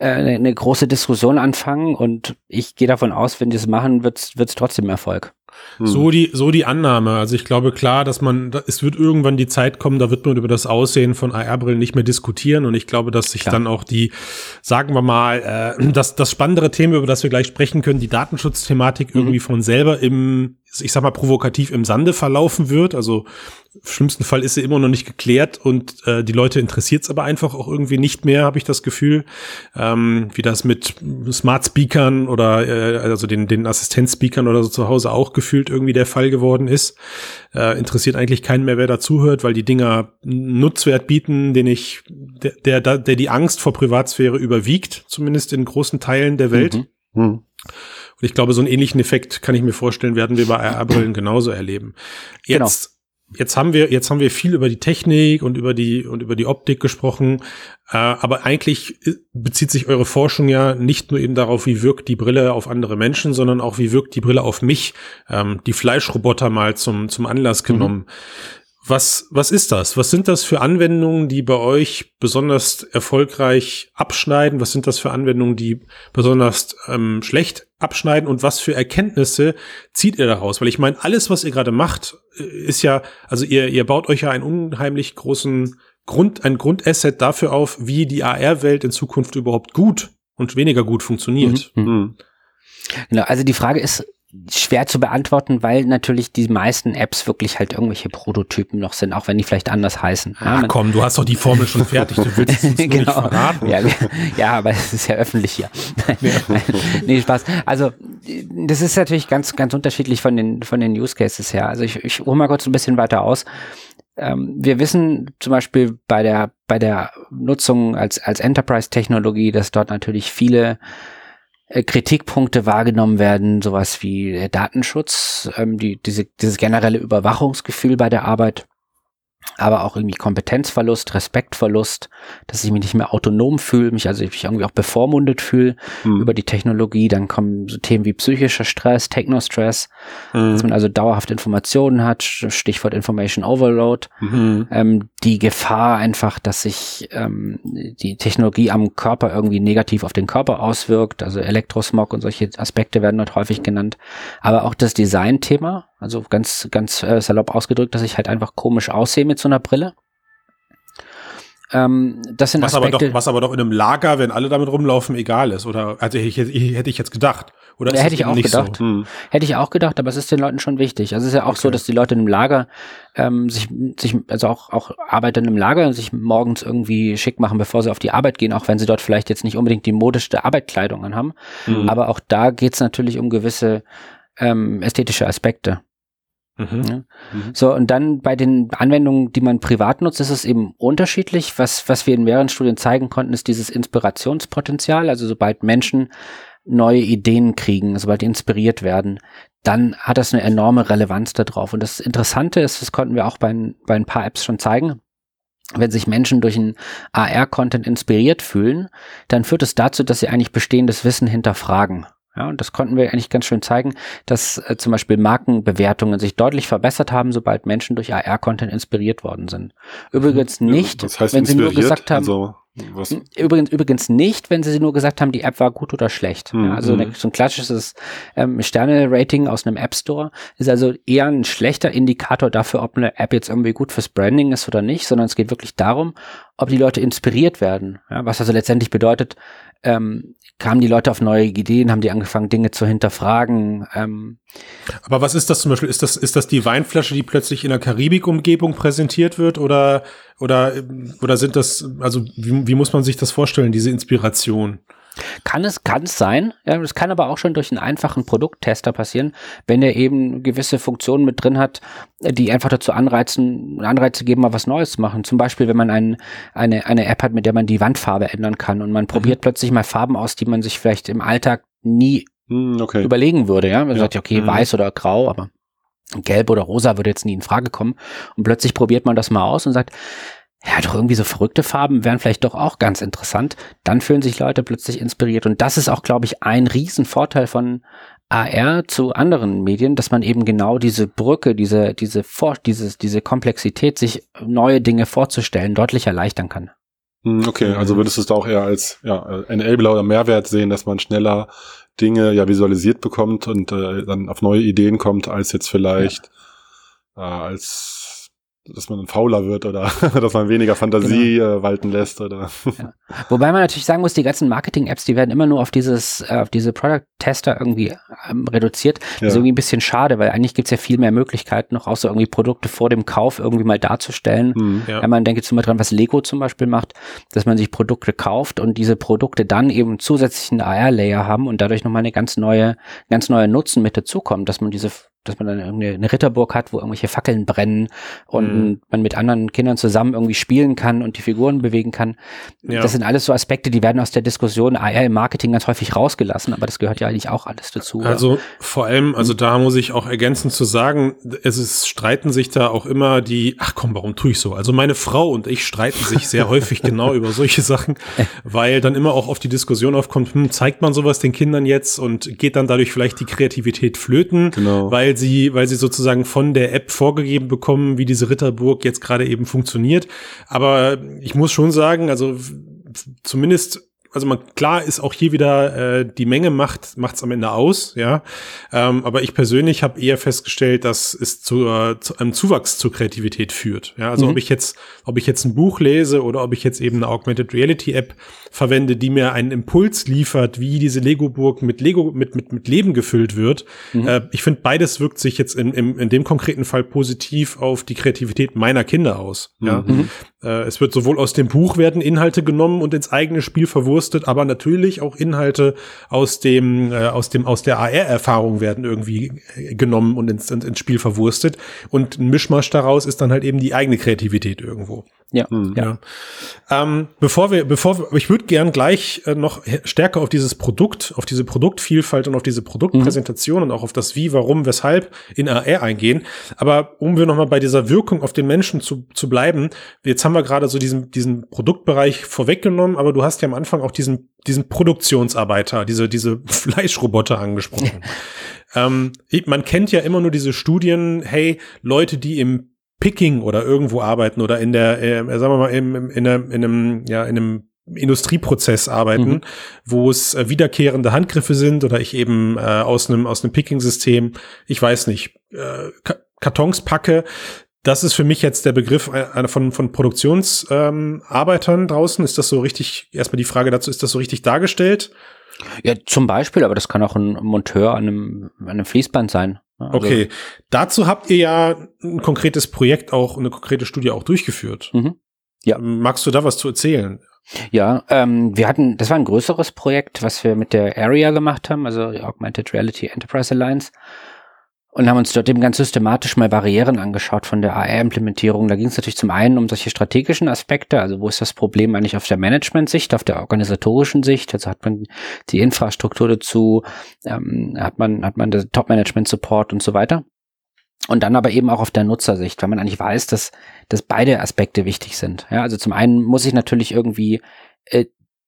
äh, eine, eine große Diskussion anfangen. Und ich gehe davon aus, wenn die es machen, wird es trotzdem Erfolg. Hm. So die, so die Annahme. Also ich glaube klar, dass man, es wird irgendwann die Zeit kommen, da wird man über das Aussehen von AR-Brillen nicht mehr diskutieren. Und ich glaube, dass sich klar. dann auch die, sagen wir mal, äh, das, das spannendere Thema, über das wir gleich sprechen können, die Datenschutzthematik mhm. irgendwie von selber im ich sag mal, provokativ im Sande verlaufen wird. Also im schlimmsten Fall ist sie immer noch nicht geklärt und äh, die Leute interessiert es aber einfach auch irgendwie nicht mehr, habe ich das Gefühl. Ähm, wie das mit Smart Speakern oder äh, also den, den Assistenzspeakern oder so zu Hause auch gefühlt irgendwie der Fall geworden ist. Äh, interessiert eigentlich keinen mehr, wer dazuhört, weil die Dinger Nutzwert bieten, den ich, der, der, der die Angst vor Privatsphäre überwiegt, zumindest in großen Teilen der Welt. Mhm. Mhm. Und ich glaube, so einen ähnlichen Effekt kann ich mir vorstellen, werden wir bei AR-Brillen genauso erleben. Jetzt, genau. jetzt haben wir, jetzt haben wir viel über die Technik und über die, und über die Optik gesprochen. Äh, aber eigentlich bezieht sich eure Forschung ja nicht nur eben darauf, wie wirkt die Brille auf andere Menschen, sondern auch, wie wirkt die Brille auf mich. Ähm, die Fleischroboter mal zum, zum Anlass mhm. genommen. Mhm. Was, was ist das? Was sind das für Anwendungen, die bei euch besonders erfolgreich abschneiden? Was sind das für Anwendungen, die besonders ähm, schlecht abschneiden? Und was für Erkenntnisse zieht ihr daraus? Weil ich meine, alles, was ihr gerade macht, äh, ist ja, also ihr, ihr baut euch ja einen unheimlich großen Grund, ein Grundasset dafür auf, wie die AR-Welt in Zukunft überhaupt gut und weniger gut funktioniert. Mhm. Mhm. Genau, also die Frage ist, schwer zu beantworten, weil natürlich die meisten Apps wirklich halt irgendwelche Prototypen noch sind, auch wenn die vielleicht anders heißen. Ach ja, komm, du hast doch die Formel schon fertig, du willst es uns genau. nicht verraten. Ja, ja, aber es ist ja öffentlich hier. Ja. nee, Spaß. Also, das ist natürlich ganz, ganz unterschiedlich von den, von den Use Cases her. Also ich, ich hole mal kurz ein bisschen weiter aus. Ähm, wir wissen zum Beispiel bei der, bei der Nutzung als, als Enterprise-Technologie, dass dort natürlich viele Kritikpunkte wahrgenommen werden, sowas wie Datenschutz, ähm, die, diese, dieses generelle Überwachungsgefühl bei der Arbeit aber auch irgendwie Kompetenzverlust, Respektverlust, dass ich mich nicht mehr autonom fühle, mich also ich irgendwie auch bevormundet fühle mhm. über die Technologie. Dann kommen so Themen wie psychischer Stress, Technostress, mhm. dass man also dauerhaft Informationen hat, Stichwort Information Overload. Mhm. Ähm, die Gefahr einfach, dass sich ähm, die Technologie am Körper irgendwie negativ auf den Körper auswirkt, also Elektrosmog und solche Aspekte werden dort häufig genannt. Aber auch das Design-Thema, also ganz, ganz äh, salopp ausgedrückt, dass ich halt einfach komisch aussehe mit so einer Brille. Ähm, das sind was Aspekte, aber doch, was aber doch in einem Lager, wenn alle damit rumlaufen, egal ist. Oder also ich, ich, hätte ich jetzt gedacht. Oder ja, hätte ich auch gedacht. So? Hm. Hätte ich auch gedacht, aber es ist den Leuten schon wichtig. Also es ist ja auch okay. so, dass die Leute in einem Lager ähm, sich, sich, also auch, auch Arbeiter in einem Lager sich morgens irgendwie schick machen, bevor sie auf die Arbeit gehen, auch wenn sie dort vielleicht jetzt nicht unbedingt die modischste Arbeitkleidung anhaben. Hm. Aber auch da geht es natürlich um gewisse ähm, ästhetische Aspekte. Mhm. Ja. Mhm. So, und dann bei den Anwendungen, die man privat nutzt, ist es eben unterschiedlich. Was, was wir in mehreren Studien zeigen konnten, ist dieses Inspirationspotenzial. Also sobald Menschen neue Ideen kriegen, sobald die inspiriert werden, dann hat das eine enorme Relevanz darauf. Und das Interessante ist, das konnten wir auch bei, bei ein paar Apps schon zeigen, wenn sich Menschen durch einen AR-Content inspiriert fühlen, dann führt es dazu, dass sie eigentlich bestehendes Wissen hinterfragen. Ja, und das konnten wir eigentlich ganz schön zeigen, dass äh, zum Beispiel Markenbewertungen sich deutlich verbessert haben, sobald Menschen durch AR-Content inspiriert worden sind. Übrigens nicht, das heißt wenn sie nur gesagt haben, also, übrigens, übrigens nicht, wenn sie nur gesagt haben, die App war gut oder schlecht. Mhm. Ja, also eine, so ein klassisches ähm, Sterne-Rating aus einem App Store ist also eher ein schlechter Indikator dafür, ob eine App jetzt irgendwie gut fürs Branding ist oder nicht, sondern es geht wirklich darum, ob die Leute inspiriert werden. Ja, was also letztendlich bedeutet, ähm, kamen die Leute auf neue Ideen, haben die angefangen, Dinge zu hinterfragen. Ähm. Aber was ist das zum Beispiel? Ist das, ist das die Weinflasche, die plötzlich in der Karibik-Umgebung präsentiert wird oder, oder, oder sind das, also wie, wie muss man sich das vorstellen, diese Inspiration? Kann es, kann es sein. Ja, das kann aber auch schon durch einen einfachen Produkttester passieren, wenn er eben gewisse Funktionen mit drin hat, die einfach dazu anreizen, Anreize geben, mal was Neues zu machen. Zum Beispiel, wenn man ein, eine, eine App hat, mit der man die Wandfarbe ändern kann und man mhm. probiert plötzlich mal Farben aus, die man sich vielleicht im Alltag nie mhm, okay. überlegen würde. Ja, man ja. sagt, okay, mhm. weiß oder grau, aber Gelb oder Rosa würde jetzt nie in Frage kommen. Und plötzlich probiert man das mal aus und sagt, ja, doch irgendwie so verrückte Farben wären vielleicht doch auch ganz interessant. Dann fühlen sich Leute plötzlich inspiriert. Und das ist auch, glaube ich, ein Riesenvorteil von AR zu anderen Medien, dass man eben genau diese Brücke, diese, diese, Vor dieses, diese Komplexität, sich neue Dinge vorzustellen, deutlich erleichtern kann. Hm, okay, also würdest du es da auch eher als ja, Enabler oder Mehrwert sehen, dass man schneller Dinge ja visualisiert bekommt und äh, dann auf neue Ideen kommt, als jetzt vielleicht ja. äh, als dass man fauler wird oder dass man weniger Fantasie genau. äh, walten lässt oder. Ja. Wobei man natürlich sagen muss, die ganzen Marketing-Apps, die werden immer nur auf dieses, äh, auf diese Product-Tester irgendwie ähm, reduziert. Das ja. ist irgendwie ein bisschen schade, weil eigentlich gibt's ja viel mehr Möglichkeiten, noch außer irgendwie Produkte vor dem Kauf irgendwie mal darzustellen. Mhm, ja. Wenn man denkt jetzt mal dran, was Lego zum Beispiel macht, dass man sich Produkte kauft und diese Produkte dann eben zusätzlichen AR-Layer haben und dadurch nochmal eine ganz neue, ganz neue Nutzen mit dazukommt, dass man diese dass man dann irgendwie eine Ritterburg hat, wo irgendwelche Fackeln brennen und mhm. man mit anderen Kindern zusammen irgendwie spielen kann und die Figuren bewegen kann. Ja. Das sind alles so Aspekte, die werden aus der Diskussion AR im Marketing ganz häufig rausgelassen, aber das gehört ja eigentlich auch alles dazu. Also vor allem, also da muss ich auch ergänzend zu sagen, es ist, streiten sich da auch immer die, ach komm, warum tue ich so? Also meine Frau und ich streiten sich sehr häufig genau über solche Sachen, weil dann immer auch auf die Diskussion aufkommt, hm, zeigt man sowas den Kindern jetzt und geht dann dadurch vielleicht die Kreativität flöten, genau. weil weil sie, weil sie sozusagen von der App vorgegeben bekommen, wie diese Ritterburg jetzt gerade eben funktioniert. Aber ich muss schon sagen, also zumindest also man klar ist auch hier wieder äh, die Menge macht macht's am Ende aus, ja. Ähm, aber ich persönlich habe eher festgestellt, dass es zu, äh, zu einem Zuwachs zur Kreativität führt. Ja, also mhm. ob ich jetzt ob ich jetzt ein Buch lese oder ob ich jetzt eben eine Augmented Reality App verwende, die mir einen Impuls liefert, wie diese Lego Burg mit Lego mit mit mit Leben gefüllt wird. Mhm. Äh, ich finde beides wirkt sich jetzt in, in in dem konkreten Fall positiv auf die Kreativität meiner Kinder aus. Ja, mhm. Äh, es wird sowohl aus dem Buch werden Inhalte genommen und ins eigene Spiel verwurstet aber natürlich auch Inhalte aus dem, äh, aus dem, aus der AR-Erfahrung werden irgendwie äh, genommen und ins, ins Spiel verwurstet. Und ein Mischmasch daraus ist dann halt eben die eigene Kreativität irgendwo. Ja. Mhm. ja. Ähm, bevor wir, bevor wir, ich würde gern gleich äh, noch stärker auf dieses Produkt, auf diese Produktvielfalt und auf diese Produktpräsentation mhm. und auch auf das Wie, Warum, Weshalb in AR eingehen. Aber um wir nochmal bei dieser Wirkung auf den Menschen zu, zu bleiben, jetzt haben wir gerade so diesen, diesen Produktbereich vorweggenommen, aber du hast ja am Anfang auch diesen, diesen Produktionsarbeiter, diese, diese Fleischroboter angesprochen. ähm, man kennt ja immer nur diese Studien, hey, Leute, die im Picking oder irgendwo arbeiten oder in der, äh, sagen wir mal, in, einem, in einem, ja, in einem Industrieprozess arbeiten, mhm. wo es äh, wiederkehrende Handgriffe sind oder ich eben äh, aus einem aus einem Picking-System, ich weiß nicht, äh, Kartons packe. Das ist für mich jetzt der Begriff einer von von Produktionsarbeitern ähm, draußen. Ist das so richtig? Erstmal die Frage dazu: Ist das so richtig dargestellt? Ja, zum Beispiel, aber das kann auch ein Monteur an einem, an einem Fließband sein. Also okay, dazu habt ihr ja ein konkretes Projekt auch, eine konkrete Studie auch durchgeführt. Mhm. Ja. Magst du da was zu erzählen? Ja, ähm, wir hatten, das war ein größeres Projekt, was wir mit der Area gemacht haben, also die Augmented Reality Enterprise Alliance und haben uns dort eben ganz systematisch mal Barrieren angeschaut von der AR-Implementierung. Da ging es natürlich zum einen um solche strategischen Aspekte, also wo ist das Problem eigentlich auf der Management-Sicht, auf der organisatorischen Sicht, also hat man die Infrastruktur dazu, ähm, hat man hat man das Top-Management-Support und so weiter. Und dann aber eben auch auf der Nutzersicht, weil man eigentlich weiß, dass, dass beide Aspekte wichtig sind. Ja, also zum einen muss ich natürlich irgendwie äh,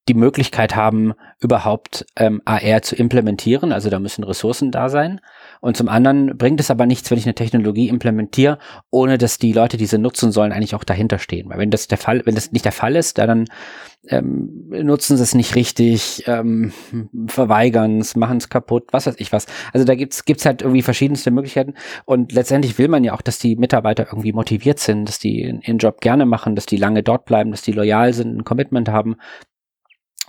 die Möglichkeit haben, überhaupt ähm, AR zu implementieren. Also da müssen Ressourcen da sein. Und zum anderen bringt es aber nichts, wenn ich eine Technologie implementiere, ohne dass die Leute, die sie nutzen sollen, eigentlich auch dahinter stehen. Weil wenn das der Fall, wenn das nicht der Fall ist, dann ähm, nutzen sie es nicht richtig, ähm, verweigern es, machen es kaputt, was weiß ich was. Also da gibt's gibt's halt irgendwie verschiedenste Möglichkeiten. Und letztendlich will man ja auch, dass die Mitarbeiter irgendwie motiviert sind, dass die ihren Job gerne machen, dass die lange dort bleiben, dass die loyal sind, ein Commitment haben.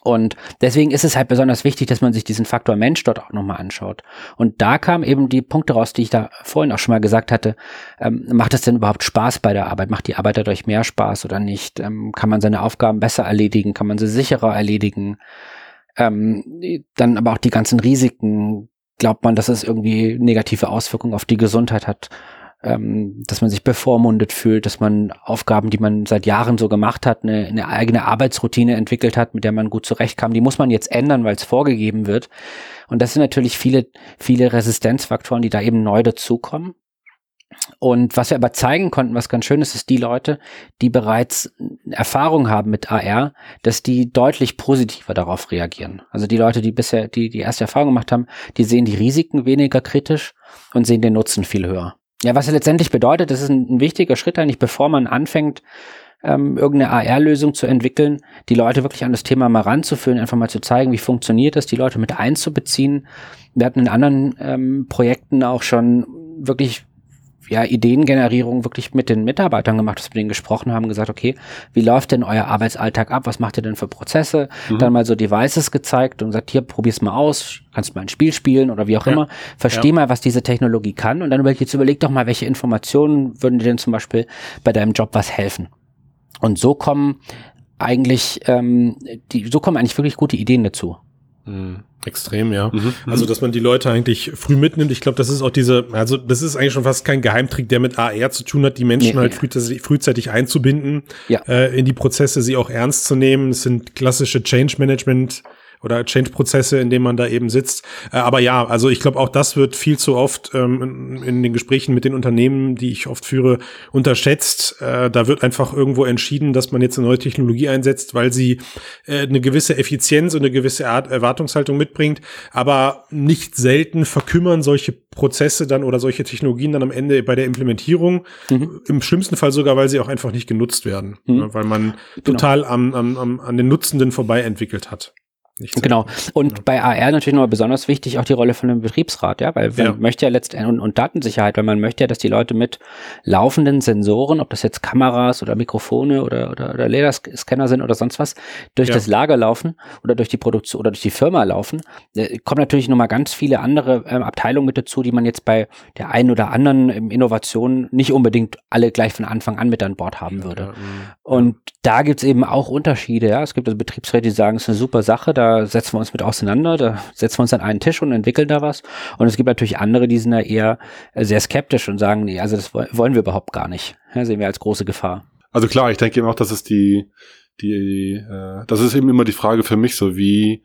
Und deswegen ist es halt besonders wichtig, dass man sich diesen Faktor Mensch dort auch nochmal anschaut. Und da kamen eben die Punkte raus, die ich da vorhin auch schon mal gesagt hatte. Ähm, macht es denn überhaupt Spaß bei der Arbeit? Macht die Arbeit dadurch mehr Spaß oder nicht? Ähm, kann man seine Aufgaben besser erledigen? Kann man sie sicherer erledigen? Ähm, dann aber auch die ganzen Risiken. Glaubt man, dass es irgendwie negative Auswirkungen auf die Gesundheit hat? Ähm, dass man sich bevormundet fühlt, dass man Aufgaben, die man seit Jahren so gemacht hat, eine, eine eigene Arbeitsroutine entwickelt hat, mit der man gut zurechtkam, die muss man jetzt ändern, weil es vorgegeben wird. Und das sind natürlich viele, viele Resistenzfaktoren, die da eben neu dazukommen. Und was wir aber zeigen konnten, was ganz schön ist, ist die Leute, die bereits Erfahrung haben mit AR, dass die deutlich positiver darauf reagieren. Also die Leute, die bisher die, die erste Erfahrung gemacht haben, die sehen die Risiken weniger kritisch und sehen den Nutzen viel höher. Ja, was letztendlich bedeutet, das ist ein, ein wichtiger Schritt eigentlich, bevor man anfängt, ähm, irgendeine AR-Lösung zu entwickeln, die Leute wirklich an das Thema mal ranzuführen, einfach mal zu zeigen, wie funktioniert das, die Leute mit einzubeziehen. Wir hatten in anderen ähm, Projekten auch schon wirklich ja, Ideengenerierung wirklich mit den Mitarbeitern gemacht, dass wir mit denen gesprochen haben, gesagt, okay, wie läuft denn euer Arbeitsalltag ab? Was macht ihr denn für Prozesse? Mhm. Dann mal so Devices gezeigt und gesagt, hier, probier's mal aus, kannst mal ein Spiel spielen oder wie auch ja. immer. Versteh ja. mal, was diese Technologie kann und dann überleg, jetzt überleg doch mal, welche Informationen würden dir denn zum Beispiel bei deinem Job was helfen? Und so kommen eigentlich, ähm, die, so kommen eigentlich wirklich gute Ideen dazu. Extrem, ja. Mhm. Also, dass man die Leute eigentlich früh mitnimmt. Ich glaube, das ist auch diese, also das ist eigentlich schon fast kein Geheimtrick, der mit AR zu tun hat, die Menschen nee, halt nee. Frühzeitig, frühzeitig einzubinden, ja. äh, in die Prozesse, sie auch ernst zu nehmen. Es sind klassische Change Management oder Change-Prozesse, in denen man da eben sitzt. Äh, aber ja, also ich glaube, auch das wird viel zu oft ähm, in, den Gesprächen mit den Unternehmen, die ich oft führe, unterschätzt. Äh, da wird einfach irgendwo entschieden, dass man jetzt eine neue Technologie einsetzt, weil sie äh, eine gewisse Effizienz und eine gewisse Art Erwartungshaltung mitbringt. Aber nicht selten verkümmern solche Prozesse dann oder solche Technologien dann am Ende bei der Implementierung. Mhm. Im schlimmsten Fall sogar, weil sie auch einfach nicht genutzt werden, mhm. Ne, weil man genau. total am, am, am, an den Nutzenden vorbei entwickelt hat. Nicht genau. Und ja. bei AR natürlich nochmal besonders wichtig auch die Rolle von dem Betriebsrat, ja, weil man ja. möchte ja letztendlich und, und, Datensicherheit, weil man möchte ja, dass die Leute mit laufenden Sensoren, ob das jetzt Kameras oder Mikrofone oder, oder, oder Lederscanner sind oder sonst was, durch ja. das Lager laufen oder durch die Produktion oder durch die Firma laufen, äh, kommen natürlich nochmal ganz viele andere ähm, Abteilungen mit dazu, die man jetzt bei der einen oder anderen ähm, Innovation nicht unbedingt alle gleich von Anfang an mit an Bord haben würde. Und da gibt's eben auch Unterschiede, ja. Es gibt also Betriebsräte, die sagen, es ist eine super Sache, da setzen wir uns mit auseinander, da setzen wir uns an einen Tisch und entwickeln da was. Und es gibt natürlich andere, die sind da eher sehr skeptisch und sagen, nee, also das wollen wir überhaupt gar nicht. Ja, sehen wir als große Gefahr. Also klar, ich denke eben auch, dass es die, die, äh, das ist eben immer die Frage für mich, so wie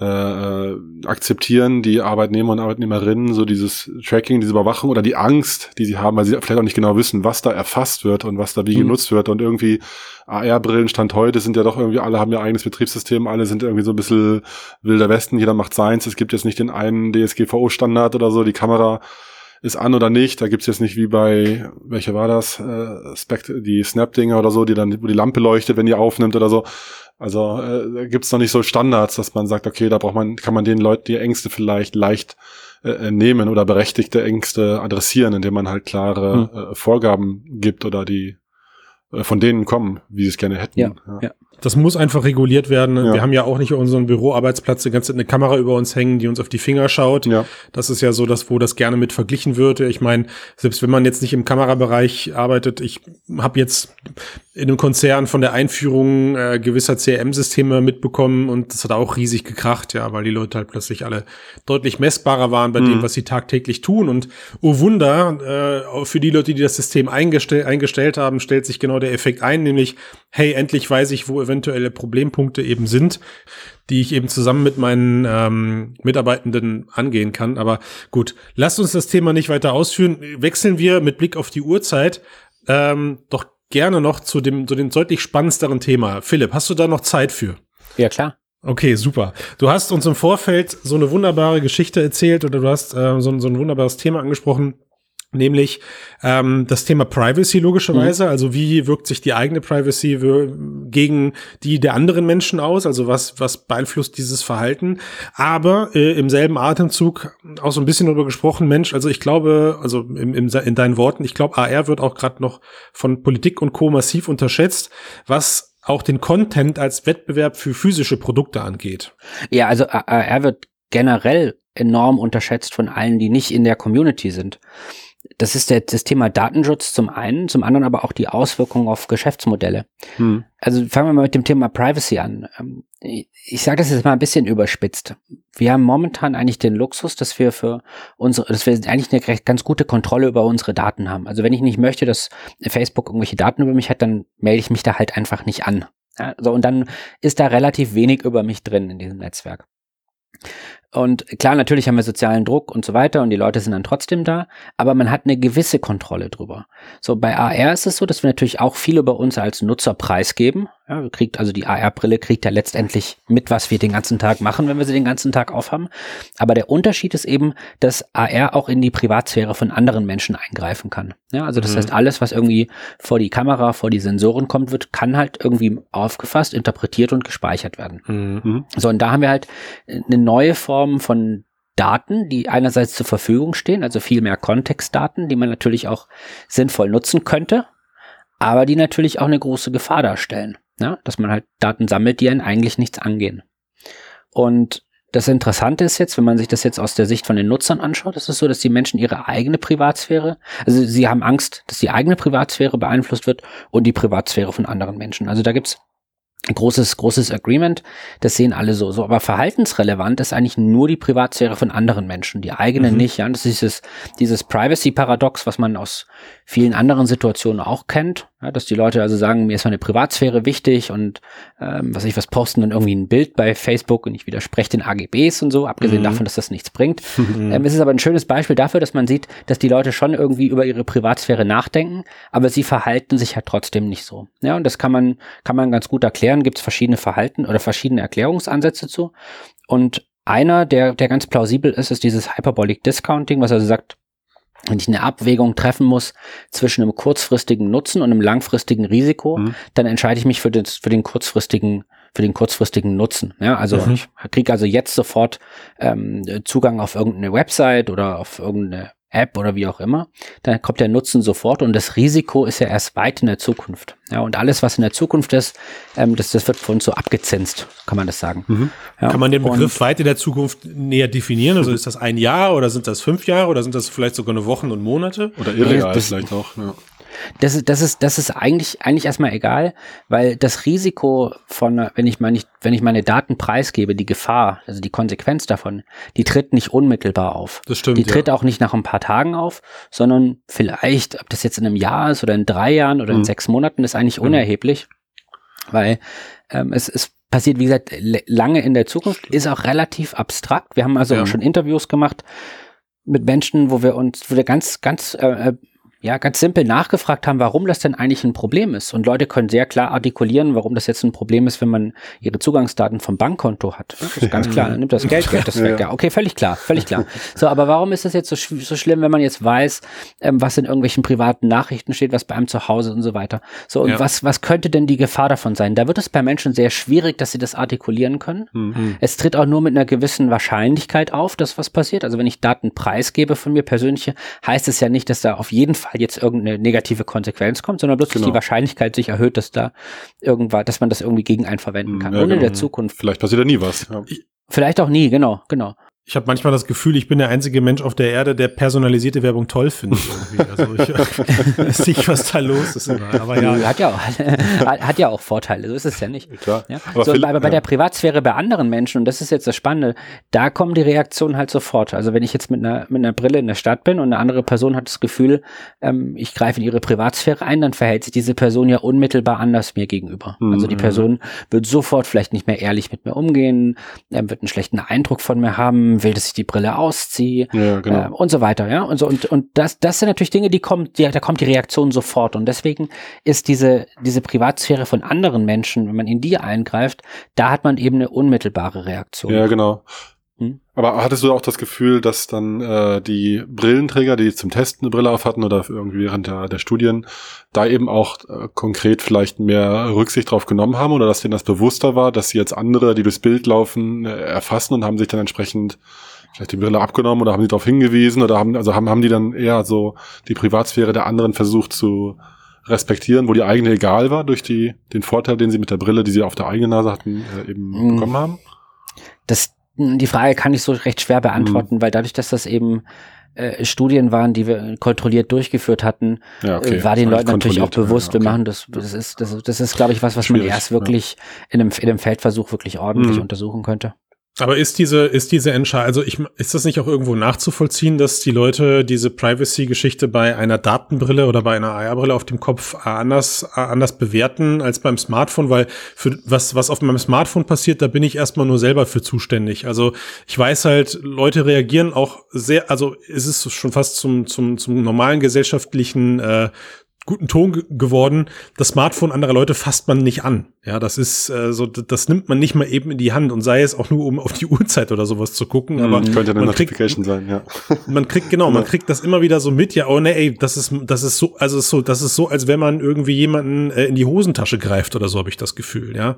äh, äh, akzeptieren die Arbeitnehmer und Arbeitnehmerinnen so dieses Tracking, diese Überwachung oder die Angst, die sie haben, weil sie vielleicht auch nicht genau wissen, was da erfasst wird und was da wie mhm. genutzt wird und irgendwie AR-Brillen Stand heute sind ja doch irgendwie, alle haben ihr eigenes Betriebssystem, alle sind irgendwie so ein bisschen wilder Westen, jeder macht seins, es gibt jetzt nicht den einen DSGVO-Standard oder so, die Kamera ist an oder nicht. Da gibt's jetzt nicht wie bei, welcher war das? Äh, Spect die Snap-Dinger oder so, die dann, wo die Lampe leuchtet, wenn die aufnimmt oder so. Also äh, gibt es noch nicht so Standards, dass man sagt, okay, da braucht man, kann man den Leuten die Ängste vielleicht leicht äh, nehmen oder berechtigte Ängste adressieren, indem man halt klare hm. äh, Vorgaben gibt oder die äh, von denen kommen, wie sie es gerne hätten. Ja, ja. ja. Das muss einfach reguliert werden. Ja. Wir haben ja auch nicht unseren Büroarbeitsplatz die ganze Zeit eine Kamera über uns hängen, die uns auf die Finger schaut. Ja. Das ist ja so, dass wo das gerne mit verglichen wird. Ich meine, selbst wenn man jetzt nicht im Kamerabereich arbeitet, ich habe jetzt in einem Konzern von der Einführung äh, gewisser CRM-Systeme mitbekommen und das hat auch riesig gekracht, ja, weil die Leute halt plötzlich alle deutlich messbarer waren bei mhm. dem, was sie tagtäglich tun. Und oh Wunder, äh, für die Leute, die das System eingestell eingestellt haben, stellt sich genau der Effekt ein, nämlich, hey, endlich weiß ich, wo eventuelle Problempunkte eben sind, die ich eben zusammen mit meinen ähm, Mitarbeitenden angehen kann. Aber gut, lasst uns das Thema nicht weiter ausführen. Wechseln wir mit Blick auf die Uhrzeit ähm, doch gerne noch zu dem, zu dem deutlich spannenderen Thema. Philipp, hast du da noch Zeit für? Ja, klar. Okay, super. Du hast uns im Vorfeld so eine wunderbare Geschichte erzählt oder du hast äh, so, so ein wunderbares Thema angesprochen, nämlich ähm, das Thema Privacy logischerweise. Mhm. Also wie wirkt sich die eigene Privacy gegen die der anderen Menschen aus? Also was was beeinflusst dieses Verhalten? Aber äh, im selben Atemzug auch so ein bisschen darüber gesprochen, Mensch. Also ich glaube, also im, im, in deinen Worten, ich glaube, AR wird auch gerade noch von Politik und Co massiv unterschätzt, was auch den Content als Wettbewerb für physische Produkte angeht. Ja, also AR wird generell enorm unterschätzt von allen, die nicht in der Community sind das ist der, das Thema Datenschutz zum einen, zum anderen aber auch die Auswirkungen auf Geschäftsmodelle. Hm. Also fangen wir mal mit dem Thema Privacy an. Ähm, ich sage das jetzt mal ein bisschen überspitzt. Wir haben momentan eigentlich den Luxus, dass wir für unsere, dass wir eigentlich eine ganz gute Kontrolle über unsere Daten haben. Also wenn ich nicht möchte, dass Facebook irgendwelche Daten über mich hat, dann melde ich mich da halt einfach nicht an. Ja, so, und dann ist da relativ wenig über mich drin in diesem Netzwerk. Und klar, natürlich haben wir sozialen Druck und so weiter und die Leute sind dann trotzdem da, aber man hat eine gewisse Kontrolle drüber. So, bei AR ist es so, dass wir natürlich auch viel über uns als Nutzer preisgeben. Ja, kriegt also die AR-Brille kriegt ja letztendlich mit, was wir den ganzen Tag machen, wenn wir sie den ganzen Tag aufhaben. Aber der Unterschied ist eben, dass AR auch in die Privatsphäre von anderen Menschen eingreifen kann. Ja, also das mhm. heißt, alles, was irgendwie vor die Kamera, vor die Sensoren kommt, wird, kann halt irgendwie aufgefasst, interpretiert und gespeichert werden. Mhm. So, und da haben wir halt eine neue Form von Daten, die einerseits zur Verfügung stehen, also viel mehr Kontextdaten, die man natürlich auch sinnvoll nutzen könnte, aber die natürlich auch eine große Gefahr darstellen. Ja? Dass man halt Daten sammelt, die einen eigentlich nichts angehen. Und das Interessante ist jetzt, wenn man sich das jetzt aus der Sicht von den Nutzern anschaut, ist es so, dass die Menschen ihre eigene Privatsphäre, also sie haben Angst, dass die eigene Privatsphäre beeinflusst wird und die Privatsphäre von anderen Menschen. Also da gibt's großes, großes Agreement. Das sehen alle so. So, aber verhaltensrelevant ist eigentlich nur die Privatsphäre von anderen Menschen, die eigene mhm. nicht. Ja, das ist dieses, dieses Privacy-Paradox, was man aus vielen anderen Situationen auch kennt. Ja, dass die Leute also sagen, mir ist meine Privatsphäre wichtig und ähm, was ich was posten dann irgendwie ein Bild bei Facebook und ich widerspreche den AGBs und so, abgesehen mhm. davon, dass das nichts bringt. Mhm. Ähm, es ist aber ein schönes Beispiel dafür, dass man sieht, dass die Leute schon irgendwie über ihre Privatsphäre nachdenken, aber sie verhalten sich halt trotzdem nicht so. Ja, und das kann man, kann man ganz gut erklären. Gibt es verschiedene Verhalten oder verschiedene Erklärungsansätze zu. Und einer, der, der ganz plausibel ist, ist dieses Hyperbolic Discounting, was also sagt, wenn ich eine Abwägung treffen muss zwischen einem kurzfristigen Nutzen und einem langfristigen Risiko, mhm. dann entscheide ich mich für, den, für den kurzfristigen für den kurzfristigen Nutzen. Ja, also mhm. ich kriege also jetzt sofort ähm, Zugang auf irgendeine Website oder auf irgendeine App oder wie auch immer, dann kommt der Nutzen sofort und das Risiko ist ja erst weit in der Zukunft. Ja, und alles, was in der Zukunft ist, ähm, das, das wird von uns so abgezinst, kann man das sagen. Mhm. Ja, kann man den Begriff weit in der Zukunft näher definieren? Also ist das ein Jahr oder sind das fünf Jahre oder sind das vielleicht sogar eine Wochen und Monate? Oder irreal vielleicht auch. Ja. Das ist, das ist, das ist eigentlich, eigentlich erstmal egal, weil das Risiko von, wenn ich meine, wenn ich meine Daten preisgebe, die Gefahr, also die Konsequenz davon, die tritt nicht unmittelbar auf. Das stimmt. Die tritt ja. auch nicht nach ein paar Tagen auf, sondern vielleicht, ob das jetzt in einem Jahr ist oder in drei Jahren oder in mhm. sechs Monaten, ist eigentlich mhm. unerheblich, weil ähm, es, es passiert, wie gesagt, lange in der Zukunft, ist auch relativ abstrakt. Wir haben also ja. auch schon Interviews gemacht mit Menschen, wo wir uns, wo wir ganz, ganz äh, äh ja, ganz simpel nachgefragt haben, warum das denn eigentlich ein Problem ist. Und Leute können sehr klar artikulieren, warum das jetzt ein Problem ist, wenn man ihre Zugangsdaten vom Bankkonto hat. Das ist ganz klar, dann nimmt das Geld, Geld das weg. Ja, okay, völlig klar, völlig klar. So, aber warum ist das jetzt so, so schlimm, wenn man jetzt weiß, ähm, was in irgendwelchen privaten Nachrichten steht, was bei einem zu Hause und so weiter. So, und ja. was, was könnte denn die Gefahr davon sein? Da wird es bei Menschen sehr schwierig, dass sie das artikulieren können. Mhm. Es tritt auch nur mit einer gewissen Wahrscheinlichkeit auf, dass was passiert. Also wenn ich Daten preisgebe von mir persönlich, heißt es ja nicht, dass da auf jeden Fall jetzt irgendeine negative Konsequenz kommt, sondern bloß, genau. die Wahrscheinlichkeit sich erhöht, dass da irgendwas, dass man das irgendwie gegen einen verwenden kann. Ja, und in der genau. Zukunft. Vielleicht passiert da nie was. Ja. Vielleicht auch nie, genau, genau. Ich habe manchmal das Gefühl, ich bin der einzige Mensch auf der Erde, der personalisierte Werbung toll findet. Also ich weiß nicht, was da los ist. Aber ja. Hat ja, auch, hat ja auch Vorteile, so ist es ja nicht. Klar. Ja? Aber, so, viel, aber bei ja. der Privatsphäre bei anderen Menschen, und das ist jetzt das Spannende, da kommen die Reaktionen halt sofort. Also wenn ich jetzt mit einer, mit einer Brille in der Stadt bin und eine andere Person hat das Gefühl, ähm, ich greife in ihre Privatsphäre ein, dann verhält sich diese Person ja unmittelbar anders mir gegenüber. Mhm. Also die Person wird sofort vielleicht nicht mehr ehrlich mit mir umgehen, ähm, wird einen schlechten Eindruck von mir haben, will, dass ich die Brille ausziehe ja, genau. äh, und so weiter, ja. Und so, und, und das, das sind natürlich Dinge, die kommen, die, da kommt die Reaktion sofort. Und deswegen ist diese, diese Privatsphäre von anderen Menschen, wenn man in die eingreift, da hat man eben eine unmittelbare Reaktion. Ja, genau. Hm? Aber hattest du auch das Gefühl, dass dann äh, die Brillenträger, die zum Testen eine Brille auf hatten oder irgendwie während der, der Studien, da eben auch äh, konkret vielleicht mehr Rücksicht drauf genommen haben oder dass denen das bewusster war, dass sie jetzt andere, die durchs Bild laufen, äh, erfassen und haben sich dann entsprechend vielleicht die Brille abgenommen oder haben die darauf hingewiesen oder haben, also haben, haben die dann eher so die Privatsphäre der anderen versucht zu respektieren, wo die eigene egal war durch die, den Vorteil, den sie mit der Brille, die sie auf der eigenen Nase hatten, äh, eben mhm. bekommen haben? Das, die Frage kann ich so recht schwer beantworten, mhm. weil dadurch, dass das eben äh, Studien waren, die wir kontrolliert durchgeführt hatten, ja, okay. äh, war den Leuten natürlich auch bewusst, ja, okay. wir machen das, das ist, das, das ist, glaube ich, was, was Schwierig, man erst wirklich ja. in, einem, in einem Feldversuch wirklich ordentlich mhm. untersuchen könnte. Aber ist diese, ist diese Entscheidung, also ich, ist das nicht auch irgendwo nachzuvollziehen, dass die Leute diese Privacy-Geschichte bei einer Datenbrille oder bei einer AR-Brille auf dem Kopf anders, anders bewerten als beim Smartphone? Weil für was, was auf meinem Smartphone passiert, da bin ich erstmal nur selber für zuständig. Also ich weiß halt, Leute reagieren auch sehr, also ist es schon fast zum, zum, zum normalen gesellschaftlichen äh, guten Ton geworden. Das Smartphone anderer Leute fasst man nicht an. Ja, das ist äh, so, das nimmt man nicht mal eben in die Hand und sei es auch nur, um auf die Uhrzeit oder sowas zu gucken. Aber mhm. könnte eine man Notification kriegt, sein, ja. Man kriegt genau, man kriegt das immer wieder so mit. Ja, oh nee, ey, das ist, das ist so, also ist so, das ist so, als wenn man irgendwie jemanden äh, in die Hosentasche greift oder so habe ich das Gefühl. Ja,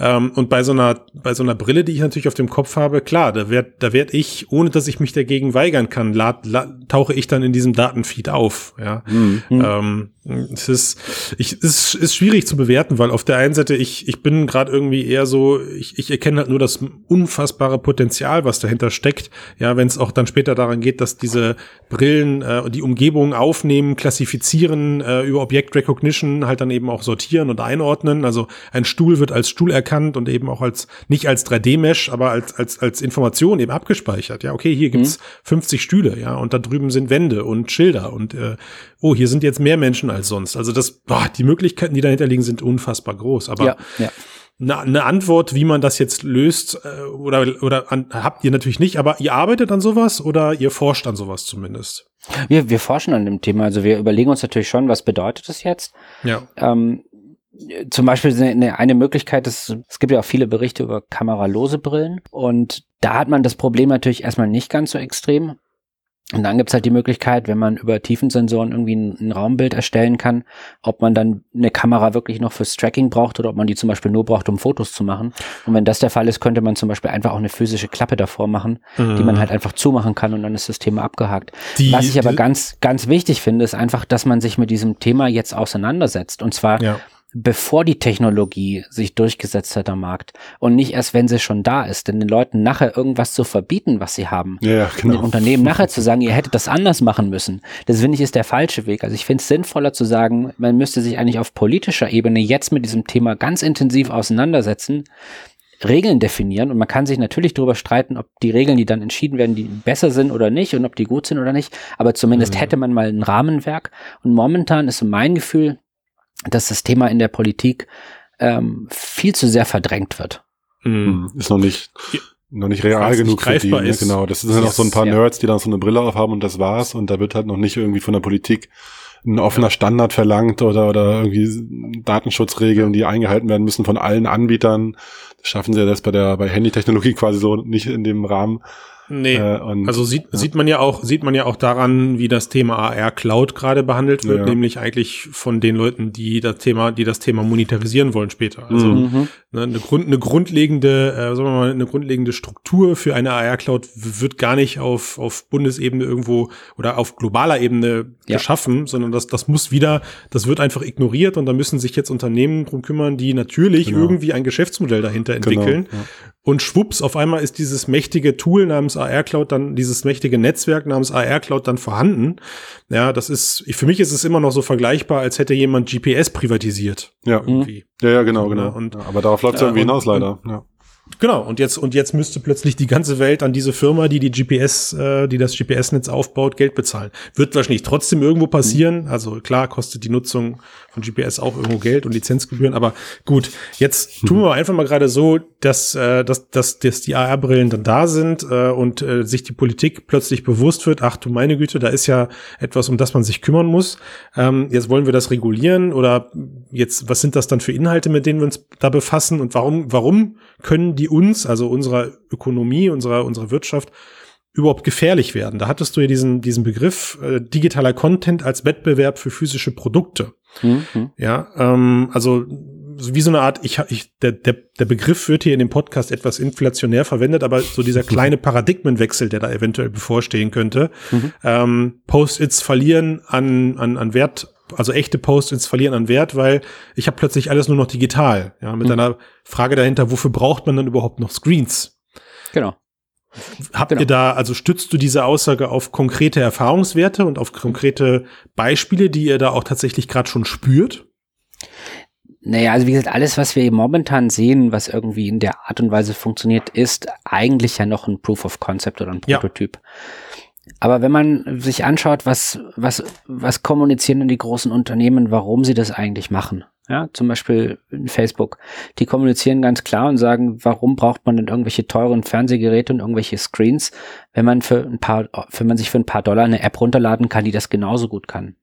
ähm, und bei so einer, bei so einer Brille, die ich natürlich auf dem Kopf habe, klar, da werd, da werd ich, ohne dass ich mich dagegen weigern kann, lad, lad, tauche ich dann in diesem Datenfeed auf. Ja, mhm. ähm, es ist, ich, es ist schwierig zu bewerten, weil auf der einen Seite ich, ich bin gerade irgendwie eher so, ich, ich erkenne halt nur das unfassbare Potenzial, was dahinter steckt. Ja, wenn es auch dann später daran geht, dass diese Brillen äh, die Umgebung aufnehmen, klassifizieren, äh, über Object Recognition halt dann eben auch sortieren und einordnen. Also ein Stuhl wird als Stuhl erkannt und eben auch als, nicht als 3D-Mesh, aber als, als, als Information eben abgespeichert. Ja, okay, hier gibt's mhm. 50 Stühle, ja, und da drüben sind Wände und Schilder und äh, oh, hier sind jetzt mehr Menschen als sonst. Also das, boah, die Möglichkeiten, die dahinter liegen, sind unfassbar groß. Aber ja, ja. Eine, eine Antwort, wie man das jetzt löst, äh, oder, oder an, habt ihr natürlich nicht, aber ihr arbeitet an sowas oder ihr forscht an sowas zumindest? Wir, wir forschen an dem Thema. Also wir überlegen uns natürlich schon, was bedeutet das jetzt? Ja. Ähm, zum Beispiel eine, eine Möglichkeit ist, es gibt ja auch viele Berichte über kameralose Brillen und da hat man das Problem natürlich erstmal nicht ganz so extrem. Und dann gibt's halt die Möglichkeit, wenn man über Tiefensensoren irgendwie ein, ein, Raumbild erstellen kann, ob man dann eine Kamera wirklich noch fürs Tracking braucht oder ob man die zum Beispiel nur braucht, um Fotos zu machen. Und wenn das der Fall ist, könnte man zum Beispiel einfach auch eine physische Klappe davor machen, mhm. die man halt einfach zumachen kann und dann ist das Thema abgehakt. Die, Was ich aber ganz, ganz wichtig finde, ist einfach, dass man sich mit diesem Thema jetzt auseinandersetzt. Und zwar ja bevor die Technologie sich durchgesetzt hat am Markt und nicht erst, wenn sie schon da ist. Denn den Leuten nachher irgendwas zu verbieten, was sie haben. Ja, genau. Den Unternehmen nachher zu sagen, ihr hättet das anders machen müssen. Das finde ich ist der falsche Weg. Also ich finde es sinnvoller zu sagen, man müsste sich eigentlich auf politischer Ebene jetzt mit diesem Thema ganz intensiv auseinandersetzen. Regeln definieren und man kann sich natürlich darüber streiten, ob die Regeln, die dann entschieden werden, die besser sind oder nicht und ob die gut sind oder nicht, aber zumindest mhm. hätte man mal ein Rahmenwerk und momentan ist mein Gefühl, dass das Thema in der Politik ähm, viel zu sehr verdrängt wird. Mhm. Ist noch nicht, noch nicht real Fast genug für die. Ne? Ist. Genau, das sind ja noch so ein paar ja. Nerds, die dann so eine Brille aufhaben und das war's. Und da wird halt noch nicht irgendwie von der Politik ein offener Standard verlangt oder, oder irgendwie Datenschutzregeln, die eingehalten werden müssen von allen Anbietern. Das schaffen sie ja das bei der, bei Handytechnologie quasi so nicht in dem Rahmen. Nee, äh, und, also sieht, ja. sieht man ja auch, sieht man ja auch daran, wie das Thema AR Cloud gerade behandelt wird, ja. nämlich eigentlich von den Leuten, die das Thema, die das Thema monetarisieren wollen später. Also mhm. ne, eine, Grund, eine grundlegende, äh, sagen wir mal, eine grundlegende Struktur für eine AR Cloud wird gar nicht auf, auf Bundesebene irgendwo oder auf globaler Ebene ja. geschaffen, sondern das, das muss wieder, das wird einfach ignoriert und da müssen sich jetzt Unternehmen drum kümmern, die natürlich genau. irgendwie ein Geschäftsmodell dahinter genau, entwickeln. Genau, und schwupps, auf einmal ist dieses mächtige Tool namens AR Cloud dann, dieses mächtige Netzwerk namens AR Cloud dann vorhanden. Ja, das ist, für mich ist es immer noch so vergleichbar, als hätte jemand GPS privatisiert. Ja, irgendwie. Ja, ja, genau, genau. Und, ja, aber darauf läuft es äh, irgendwie hinaus, leider. Ja. Genau, und jetzt, und jetzt müsste plötzlich die ganze Welt an diese Firma, die die GPS, äh, die das GPS-Netz aufbaut, Geld bezahlen. Wird wahrscheinlich trotzdem irgendwo passieren. Also klar kostet die Nutzung von GPS auch irgendwo Geld und Lizenzgebühren, aber gut, jetzt tun wir einfach mal gerade so, dass, äh, dass, dass, dass die AR-Brillen dann da sind äh, und äh, sich die Politik plötzlich bewusst wird, ach du meine Güte, da ist ja etwas, um das man sich kümmern muss. Ähm, jetzt wollen wir das regulieren oder jetzt, was sind das dann für Inhalte, mit denen wir uns da befassen und warum, warum können die uns, also unserer Ökonomie, unserer, unserer Wirtschaft, überhaupt gefährlich werden. Da hattest du ja diesen, diesen Begriff äh, digitaler Content als Wettbewerb für physische Produkte. Mhm. Ja, ähm, also wie so eine Art, ich, ich der, der, der Begriff wird hier in dem Podcast etwas inflationär verwendet, aber so dieser kleine Paradigmenwechsel, der da eventuell bevorstehen könnte. Mhm. Ähm, Post-its verlieren an, an, an Wert also echte Post-its verlieren an Wert, weil ich habe plötzlich alles nur noch digital. Ja, mit mhm. einer Frage dahinter, wofür braucht man dann überhaupt noch Screens? Genau. Habt genau. ihr da, also stützt du diese Aussage auf konkrete Erfahrungswerte und auf konkrete Beispiele, die ihr da auch tatsächlich gerade schon spürt? Naja, also wie gesagt, alles, was wir momentan sehen, was irgendwie in der Art und Weise funktioniert, ist eigentlich ja noch ein Proof of Concept oder ein Prototyp. Ja. Aber wenn man sich anschaut, was, was, was kommunizieren denn die großen Unternehmen, warum sie das eigentlich machen? Ja, zum Beispiel Facebook. Die kommunizieren ganz klar und sagen, warum braucht man denn irgendwelche teuren Fernsehgeräte und irgendwelche Screens, wenn man für ein paar, wenn man sich für ein paar Dollar eine App runterladen kann, die das genauso gut kann.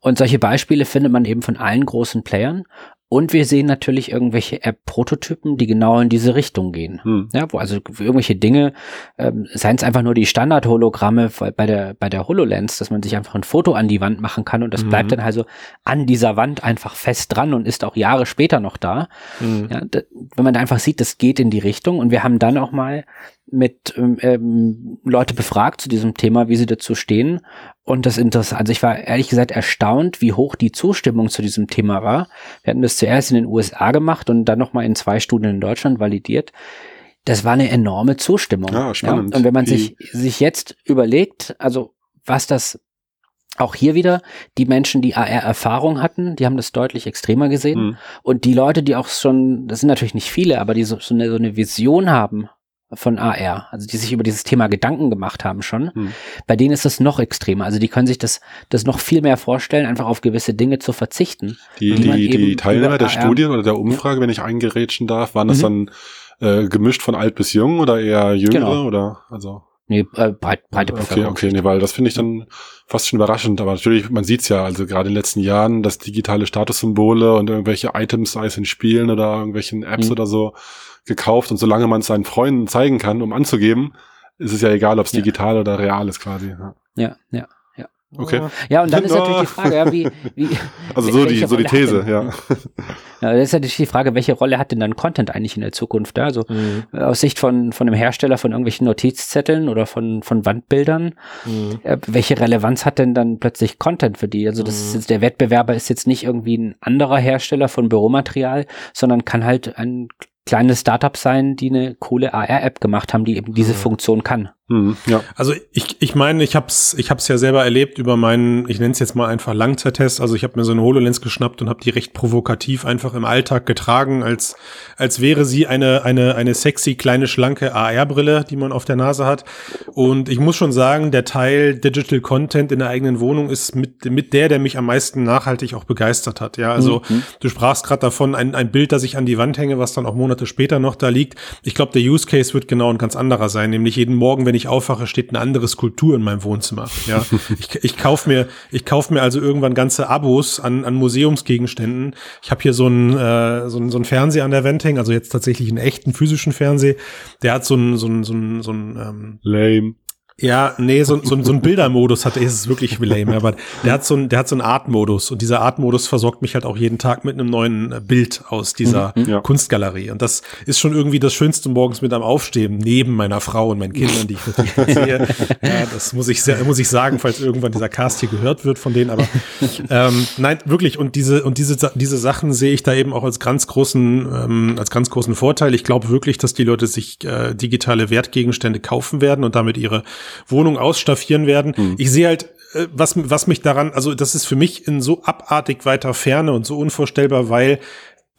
Und solche Beispiele findet man eben von allen großen Playern. Und wir sehen natürlich irgendwelche App-Prototypen, die genau in diese Richtung gehen. Hm. Ja, wo also irgendwelche Dinge, ähm, seien es einfach nur die Standard-Hologramme bei der, bei der HoloLens, dass man sich einfach ein Foto an die Wand machen kann und das mhm. bleibt dann also an dieser Wand einfach fest dran und ist auch Jahre später noch da. Mhm. Ja, da, wenn man da einfach sieht, das geht in die Richtung und wir haben dann auch mal mit ähm, ähm, Leute befragt zu diesem Thema, wie sie dazu stehen. Und das Interessante, also ich war ehrlich gesagt erstaunt, wie hoch die Zustimmung zu diesem Thema war. Wir hatten das zuerst in den USA gemacht und dann nochmal in zwei Studien in Deutschland validiert. Das war eine enorme Zustimmung. Ah, spannend. Ja? Und wenn man sich, sich jetzt überlegt, also was das auch hier wieder, die Menschen, die AR-Erfahrung hatten, die haben das deutlich extremer gesehen. Mhm. Und die Leute, die auch schon, das sind natürlich nicht viele, aber die so, so, eine, so eine Vision haben von AR, also die sich über dieses Thema Gedanken gemacht haben schon. Hm. Bei denen ist das noch extremer. Also die können sich das, das noch viel mehr vorstellen, einfach auf gewisse Dinge zu verzichten. Die, die, die Teilnehmer der AR Studien oder der Umfrage, ja. wenn ich eingerätschen darf, waren das mhm. dann äh, gemischt von alt bis jung oder eher jüngere genau. oder also? Nee, äh, breit, breite Bevölkerung. Okay, okay, nee, weil das finde ich dann fast schon überraschend. Aber natürlich, man sieht's ja, also gerade in den letzten Jahren, dass digitale Statussymbole und irgendwelche Items, sei es in Spielen oder irgendwelchen Apps mhm. oder so, gekauft und solange man es seinen Freunden zeigen kann, um anzugeben, ist es ja egal, ob es digital oder real ist quasi. Ja, ja. ja. Okay. Ja, und dann ist natürlich die Frage, ja, wie, wie Also so die, so die These, ja. ja. Das ist natürlich die Frage, welche Rolle hat denn dann Content eigentlich in der Zukunft? Ja? Also mhm. aus Sicht von, von einem Hersteller von irgendwelchen Notizzetteln oder von, von Wandbildern, mhm. äh, welche Relevanz hat denn dann plötzlich Content für die? Also das mhm. ist jetzt, der Wettbewerber ist jetzt nicht irgendwie ein anderer Hersteller von Büromaterial, sondern kann halt ein kleine Startups sein, die eine coole AR-App gemacht haben, die eben diese Funktion kann. Mhm, ja. Also ich, ich meine, ich hab's, ich hab's ja selber erlebt über meinen, ich nenne es jetzt mal einfach Langzeittest. Also ich habe mir so eine HoloLens geschnappt und habe die recht provokativ einfach im Alltag getragen, als als wäre sie eine eine eine sexy kleine schlanke AR-Brille, die man auf der Nase hat. Und ich muss schon sagen, der Teil Digital Content in der eigenen Wohnung ist mit mit der, der mich am meisten nachhaltig auch begeistert hat. Ja, also mhm. du sprachst gerade davon, ein ein Bild, das ich an die Wand hänge, was dann auch Monate später noch da liegt. Ich glaube, der Use Case wird genau ein ganz anderer sein, nämlich jeden Morgen, wenn ich ich aufwache, steht eine andere Skulptur in meinem Wohnzimmer. Ja, ich, ich kaufe mir, ich kaufe mir also irgendwann ganze Abos an, an Museumsgegenständen. Ich habe hier so einen, äh, so einen so einen Fernseher an der Wand hängen, also jetzt tatsächlich einen echten physischen Fernseher. Der hat so einen so einen so einen, so einen ähm, Lame. Ja, nee, so, so, so ein Bildermodus hat, ist es wirklich lame, aber der hat so ein, der hat so einen Artmodus und dieser Artmodus versorgt mich halt auch jeden Tag mit einem neuen äh, Bild aus dieser mhm, ja. Kunstgalerie und das ist schon irgendwie das Schönste morgens mit am Aufstehen, neben meiner Frau und meinen Kindern, die ich natürlich sehe. Ja, das muss ich, sehr, muss ich sagen, falls irgendwann dieser Cast hier gehört wird von denen, aber ähm, nein, wirklich und diese, und diese, diese Sachen sehe ich da eben auch als ganz großen, ähm, als ganz großen Vorteil. Ich glaube wirklich, dass die Leute sich äh, digitale Wertgegenstände kaufen werden und damit ihre Wohnung ausstaffieren werden. Mhm. Ich sehe halt, äh, was, was mich daran, also das ist für mich in so abartig weiter Ferne und so unvorstellbar, weil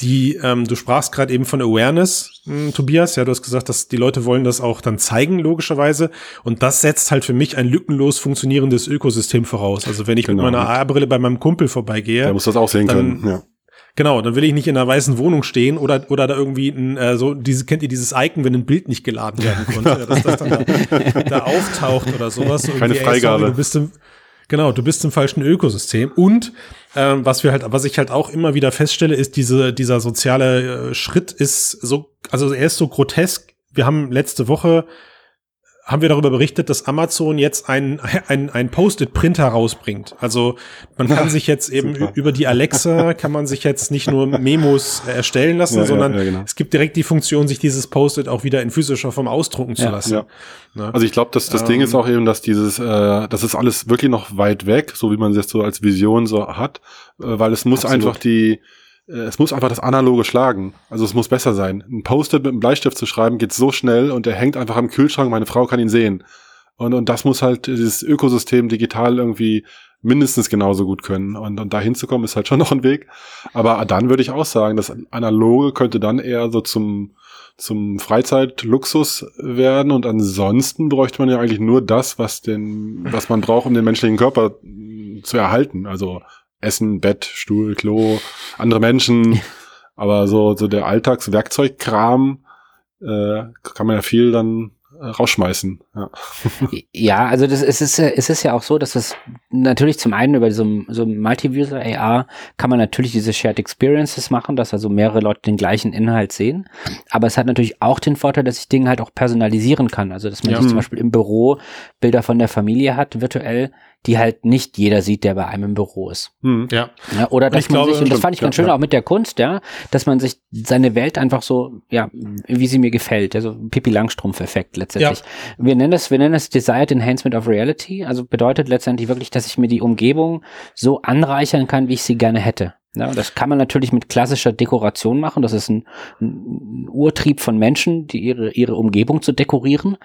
die, ähm, du sprachst gerade eben von Awareness, mh, hm, Tobias, ja, du hast gesagt, dass die Leute wollen das auch dann zeigen, logischerweise. Und das setzt halt für mich ein lückenlos funktionierendes Ökosystem voraus. Also wenn ich genau. mit meiner AR-Brille bei meinem Kumpel vorbeigehe. Der muss das auch sehen können, ja. Genau, dann will ich nicht in einer weißen Wohnung stehen oder oder da irgendwie ein, äh, so diese kennt ihr dieses Icon, wenn ein Bild nicht geladen werden konnte, dass das dann da, da auftaucht oder sowas. Keine Freigabe. Ey, sorry, du bist im, genau, du bist im falschen Ökosystem und ähm, was wir halt, was ich halt auch immer wieder feststelle, ist diese dieser soziale äh, Schritt ist so, also er ist so grotesk. Wir haben letzte Woche haben wir darüber berichtet, dass Amazon jetzt ein, ein, ein Post-it-Printer rausbringt. Also man kann sich jetzt eben Super. über die Alexa, kann man sich jetzt nicht nur Memos erstellen lassen, ja, sondern ja, genau. es gibt direkt die Funktion, sich dieses Post-it auch wieder in physischer Form ausdrucken zu lassen. Ne? Also ich glaube, dass das ähm, Ding ist auch eben, dass dieses, äh, das ist alles wirklich noch weit weg, so wie man es jetzt so als Vision so hat, äh, weil es muss absolut. einfach die äh, es muss einfach das Analoge schlagen. Also es muss besser sein. Ein Post-it mit einem Bleistift zu schreiben geht so schnell und der hängt einfach am Kühlschrank, meine Frau kann ihn sehen. Und, und das muss halt dieses Ökosystem digital irgendwie mindestens genauso gut können. Und, und da hinzukommen ist halt schon noch ein Weg. Aber dann würde ich auch sagen, das Analoge könnte dann eher so zum, zum Freizeitluxus werden. Und ansonsten bräuchte man ja eigentlich nur das, was den, was man braucht, um den menschlichen Körper zu erhalten. Also Essen, Bett, Stuhl, Klo, andere Menschen. Aber so, so der Alltagswerkzeugkram äh, kann man ja viel dann äh, rausschmeißen. Ja. ja, also das es ist es ist ja auch so, dass es natürlich zum einen über so, so Multi-User AR kann man natürlich diese Shared Experiences machen, dass also mehrere Leute den gleichen Inhalt sehen. Aber es hat natürlich auch den Vorteil, dass ich Dinge halt auch personalisieren kann. Also dass man Ja. sich zum Beispiel im Büro Bilder von der Familie hat, virtuell, die halt nicht jeder sieht, der bei einem im Büro ist. Hm. Ja. Ja, oder dass Ich man glaube, sich, und das fand ich ganz ja, schön ja. auch mit der Kunst, ja, dass man sich seine Welt einfach so, ja, wie sie mir gefällt, also Pippi Langstrumpf-Effekt letztendlich. Wir nennen das, wir nennen das Desired Enhancement of Reality, also bedeutet letztendlich wirklich, dass ich mir die Umgebung so anreichern kann, wie ich sie gerne hätte. Ja, das kann man natürlich mit klassischer Dekoration machen. Das ist ein, ein Urtrieb von Menschen, die ihre, ihre Umgebung zu dekorieren.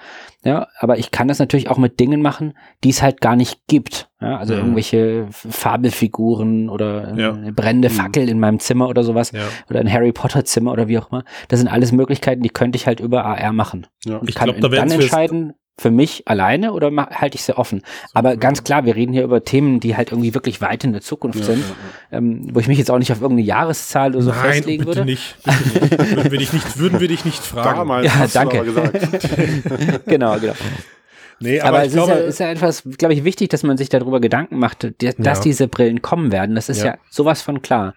Ja, aber ich kann das natürlich auch mit Dingen machen, die es halt gar nicht gibt. Ja, also Mhm. irgendwelche Fabelfiguren oder Ja. eine brennende Fackel in meinem Zimmer oder sowas. Ja. Oder ein Harry Potter Zimmer oder wie auch immer. Das sind alles Möglichkeiten, die könnte ich halt über AR machen. Ja. Und Ich kann glaub, da dann entscheiden, für mich alleine oder ma- halte ich sie offen? Aber ganz klar, wir reden hier über Themen, die halt irgendwie wirklich weit in der Zukunft sind, Ähm, wo ich mich jetzt auch nicht auf irgendeine Jahreszahl oder so Nein, festlegen bitte würde. nicht. Bitte nicht. würden, wir dich nicht. Würden wir dich nicht fragen. Damals Ja, hast danke. du aber gesagt. genau, genau. Nee, Aber, aber, es glaube, ist, ja, ist ja etwas, glaube ich, wichtig, dass man sich darüber Gedanken macht, dass Ja. diese Brillen kommen werden. Das ist ja. Ja. sowas von klar.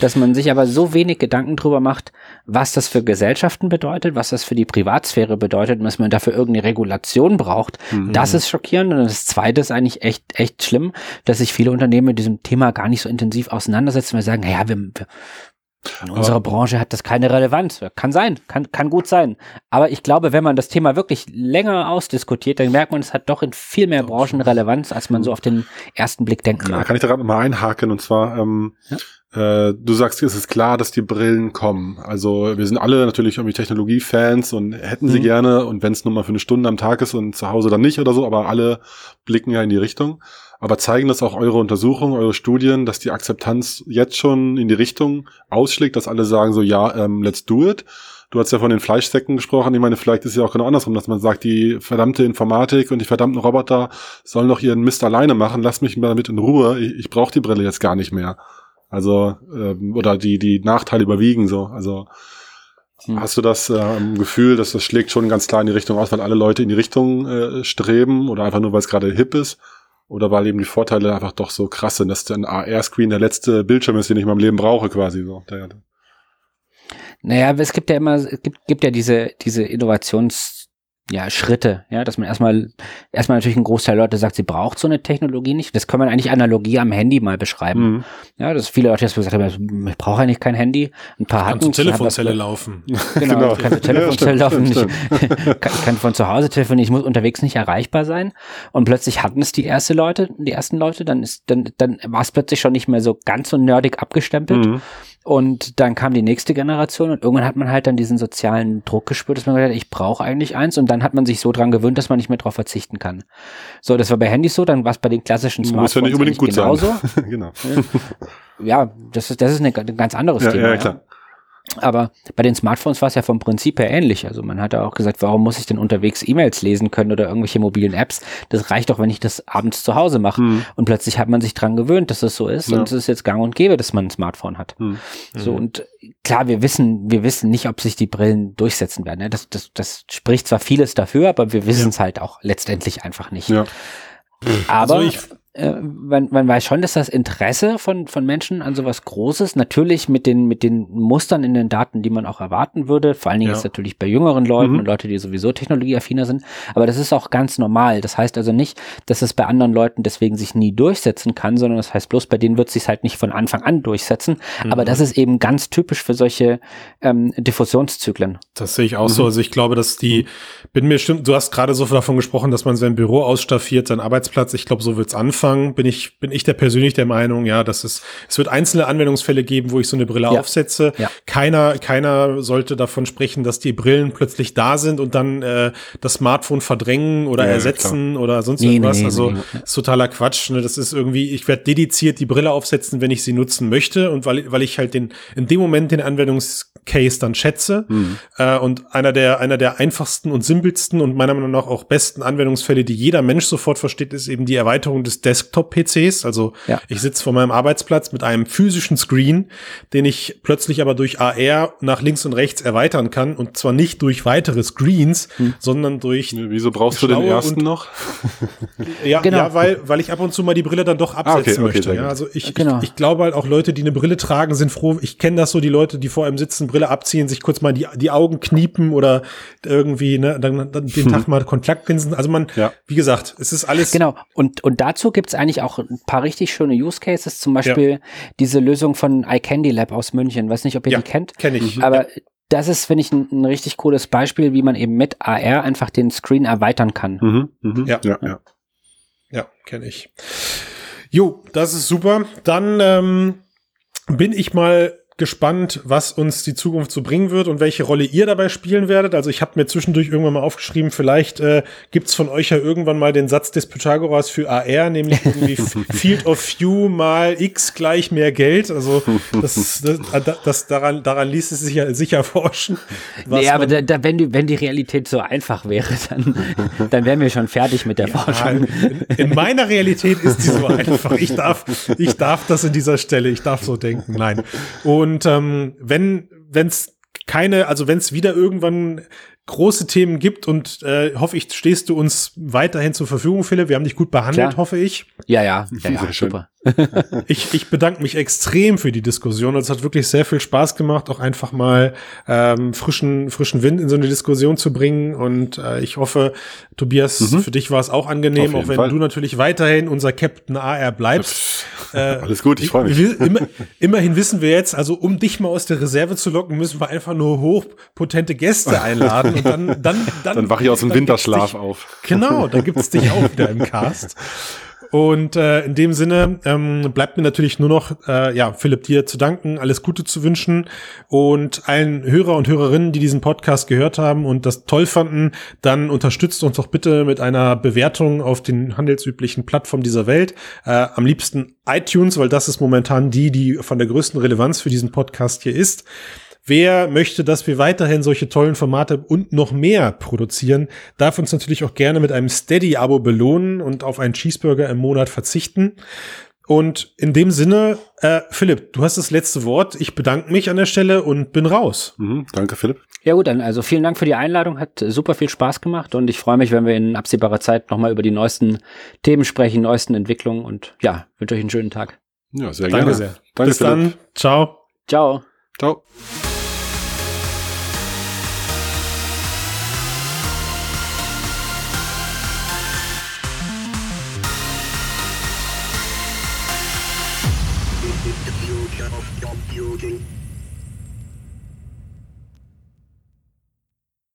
Dass man sich aber so wenig Gedanken drüber macht, was das für Gesellschaften bedeutet, was das für die Privatsphäre bedeutet und dass man dafür irgendeine Regulation braucht. Mhm. Das ist schockierend. Und das Zweite ist eigentlich echt, echt schlimm, dass sich viele Unternehmen mit diesem Thema gar nicht so intensiv auseinandersetzen, weil sie sagen, naja, wir, wir in unserer Branche hat das keine Relevanz. Ja, Kann sein, kann, kann gut sein. Aber ich glaube, wenn man das Thema wirklich länger ausdiskutiert, dann merkt man, es hat doch in viel mehr Branchen Relevanz, als man so auf den ersten Blick denken Da mag. kann ich da gerade mal einhaken und zwar, ähm, äh, du sagst, es ist klar, dass die Brillen kommen. Also wir sind alle natürlich irgendwie Technologiefans und hätten sie Mhm. gerne und wenn es nur mal für eine Stunde am Tag ist und zu Hause dann nicht oder so, aber alle blicken ja in die Richtung. Aber zeigen das auch eure Untersuchungen, eure Studien, dass die Akzeptanz jetzt schon in die Richtung ausschlägt, dass alle sagen so, ja, ähm, let's do it. Du hast ja von den Fleischsäcken gesprochen. Ich meine, vielleicht ist es ja auch genau andersrum, dass man sagt, die verdammte Informatik und die verdammten Roboter sollen doch ihren Mist alleine machen. Lass mich mal damit in Ruhe. Ich, ich brauche die Brille jetzt gar nicht mehr. Also, ähm, oder die, die Nachteile überwiegen so. Also, Hm. hast du das ähm, Gefühl, dass das schlägt schon ganz klar in die Richtung aus, weil alle Leute in die Richtung äh, streben oder einfach nur, weil es gerade hip ist? Oder weil eben die Vorteile einfach doch so krass sind, dass ein AR-Screen der letzte Bildschirm ist, den ich in meinem Leben brauche, quasi so. Naja, es gibt ja immer, es gibt, gibt ja diese, diese Innovations, ja, Schritte, ja, dass man erstmal, erstmal natürlich ein Großteil der Leute sagt, sie braucht so eine Technologie nicht. Das kann man eigentlich Analogie am Handy mal beschreiben. Mhm. Ja, dass viele Leute jetzt gesagt haben, ich brauche eigentlich kein Handy. Ein paar kann hatten zur haben das- Telefonzelle laufen. Genau, Genau. ich kann zur Ja, Telefonzelle stimmt, laufen, stimmt, ich kann, kann von zu Hause telefonieren, ich muss unterwegs nicht erreichbar sein. Und plötzlich hatten es die erste Leute, die ersten Leute, dann ist, dann, dann war es plötzlich schon nicht mehr so ganz so nerdig abgestempelt. Mhm. Und dann kam die nächste Generation und irgendwann hat man halt dann diesen sozialen Druck gespürt, dass man gesagt hat, ich brauche eigentlich eins und dann hat man sich so dran gewöhnt, dass man nicht mehr drauf verzichten kann. So, das war bei Handys so, dann war es bei den klassischen Muss Smartphones ja nicht unbedingt gut genauso. sein. genau. Ja, das ist, das ist ein ganz anderes Ja, Thema. ja, klar. Aber bei den Smartphones war es ja vom Prinzip her ähnlich. Also man hat ja auch gesagt, warum muss ich denn unterwegs E-Mails lesen können oder irgendwelche mobilen Apps? Das reicht doch, wenn ich das abends zu Hause mache. Mhm. Und plötzlich hat man sich dran gewöhnt, dass es so ist. Ja. Und es ist jetzt gang und gäbe, dass man ein Smartphone hat. Mhm. So und klar, wir wissen, wir wissen nicht, ob sich die Brillen durchsetzen werden. ne? Das, das, das spricht zwar vieles dafür, aber wir wissen es halt auch letztendlich einfach nicht. Ja. Aber Also ich- äh, man, man weiß schon, dass das Interesse von, von Menschen an sowas Großes, natürlich mit den, mit den Mustern in den Daten, die man auch erwarten würde, vor allen Dingen Ja. jetzt natürlich bei jüngeren Leuten Mhm. und Leute, die sowieso technologieaffiner sind, aber das ist auch ganz normal. Das heißt also nicht, dass es bei anderen Leuten deswegen sich nie durchsetzen kann, sondern das heißt bloß, bei denen wird es sich halt nicht von Anfang an durchsetzen. Mhm. Aber das ist eben ganz typisch für solche ähm, Diffusionszyklen. Das sehe ich auch so. Also ich glaube, dass die, bin mir stimmt, du hast gerade so davon gesprochen, dass man sein Büro ausstaffiert, seinen Arbeitsplatz. Ich glaube, so wird's anfangen. Bin ich, bin ich der persönlich der Meinung, ja, dass es, es wird einzelne Anwendungsfälle geben, wo ich so eine Brille Ja. aufsetze. Ja. Keiner, keiner sollte davon sprechen, dass die Brillen plötzlich da sind und dann äh, das Smartphone verdrängen oder Ja, ersetzen oder sonst Nee, irgendwas. nee, also nee, nee. ist totaler Quatsch. Ne? Das ist irgendwie, ich werde dediziert die Brille aufsetzen, wenn ich sie nutzen möchte und weil, weil ich halt den, in dem Moment den Anwendungscase dann schätze. Mhm. Äh, und einer der, einer der einfachsten und simpelsten und meiner Meinung nach auch besten Anwendungsfälle, die jeder Mensch sofort versteht, ist eben die Erweiterung des Desktop-PCs. Also Ja. ich sitze vor meinem Arbeitsplatz mit einem physischen Screen, den ich plötzlich aber durch AR nach links und rechts erweitern kann. Und zwar nicht durch weitere Screens, Hm. sondern durch Wieso brauchst du den ersten und- noch? Ja, Genau. ja weil, weil ich ab und zu mal die Brille dann doch absetzen Ah, okay, okay, möchte. Ja, also ich, Genau. ich, ich glaube halt auch Leute, die eine Brille tragen, sind froh. Ich kenne das so, die Leute, die vor einem sitzen, Brille abziehen, sich kurz mal die, die Augen kniepen oder irgendwie ne, dann, dann den Tag mal Kontaktlinsen. Also man, Ja. wie gesagt, es ist alles Genau. Und, und dazu gibt's eigentlich auch ein paar richtig schöne Use Cases. Zum Beispiel diese Lösung von iCandy Lab aus München. Weiß nicht, ob ihr Ja, die kennt. kenne ich. Aber das ist, finde ich, ein, ein richtig cooles Beispiel, wie man eben mit AR einfach den Screen erweitern kann. Mhm, mhm. Ja. ja, ja. Ja, kenne ich. Jo, das ist super. Dann ähm, bin ich mal gespannt, was uns die Zukunft so bringen wird und welche Rolle ihr dabei spielen werdet. Also ich habe mir zwischendurch irgendwann mal aufgeschrieben, vielleicht äh, gibt's von euch ja irgendwann mal den Satz des Pythagoras für AR, nämlich irgendwie Field of View mal X gleich mehr Geld. Also das, das, das daran, daran ließ es sich ja sicher forschen. Nee, aber da, da, wenn, die, wenn die Realität so einfach wäre, dann, dann wären wir schon fertig mit der Forschung. in, in meiner Realität ist die so einfach. Ich darf, ich darf das in dieser Stelle, ich darf so denken. Nein. Und ähm, wenn es keine, also wenn es wieder irgendwann große Themen gibt und äh, hoffe ich, stehst du uns weiterhin zur Verfügung, Philipp. Wir haben dich gut behandelt, Klar. hoffe ich. Ja, ja, ja, ja super. Ich, ich bedanke mich extrem für die Diskussion. Es hat wirklich sehr viel Spaß gemacht, auch einfach mal ähm, frischen, frischen Wind in so eine Diskussion zu bringen. Und äh, ich hoffe, Tobias, für dich war es auch angenehm, Mhm. Auch wenn Fall. du natürlich weiterhin unser Captain AR bleibst. Äh, Alles gut, ich freue mich. wir- Immer, immerhin wissen wir jetzt, also um dich mal aus der Reserve zu locken, müssen wir einfach nur hochpotente Gäste einladen und dann, dann, dann, Dann wache ich aus dem dann Winterschlaf dich- auf. Genau, da gibt's dich auch wieder im Cast. Und äh, in dem Sinne ähm, bleibt mir natürlich nur noch, äh, ja, Philipp, dir zu danken, alles Gute zu wünschen und allen Hörer und Hörerinnen, die diesen Podcast gehört haben und das toll fanden, dann unterstützt uns doch bitte mit einer Bewertung auf den handelsüblichen Plattformen dieser Welt. Äh, am liebsten iTunes, weil das ist momentan die, die von der größten Relevanz für diesen Podcast hier ist. Wer möchte, dass wir weiterhin solche tollen Formate und noch mehr produzieren, darf uns natürlich auch gerne mit einem Steady-Abo belohnen und auf einen Cheeseburger im Monat verzichten. Und in dem Sinne, äh, Philipp, du hast das letzte Wort. Ich bedanke mich an der Stelle und bin raus. Mhm, danke, Philipp. Ja gut, dann also vielen Dank für die Einladung, hat super viel Spaß gemacht und ich freue mich, wenn wir in absehbarer Zeit nochmal über die neuesten Themen sprechen, neuesten Entwicklungen und ja, wünsche euch einen schönen Tag. Ja, sehr Danke gerne. sehr. Danke, Bis Philipp. dann. Ciao. Ciao. Ciao.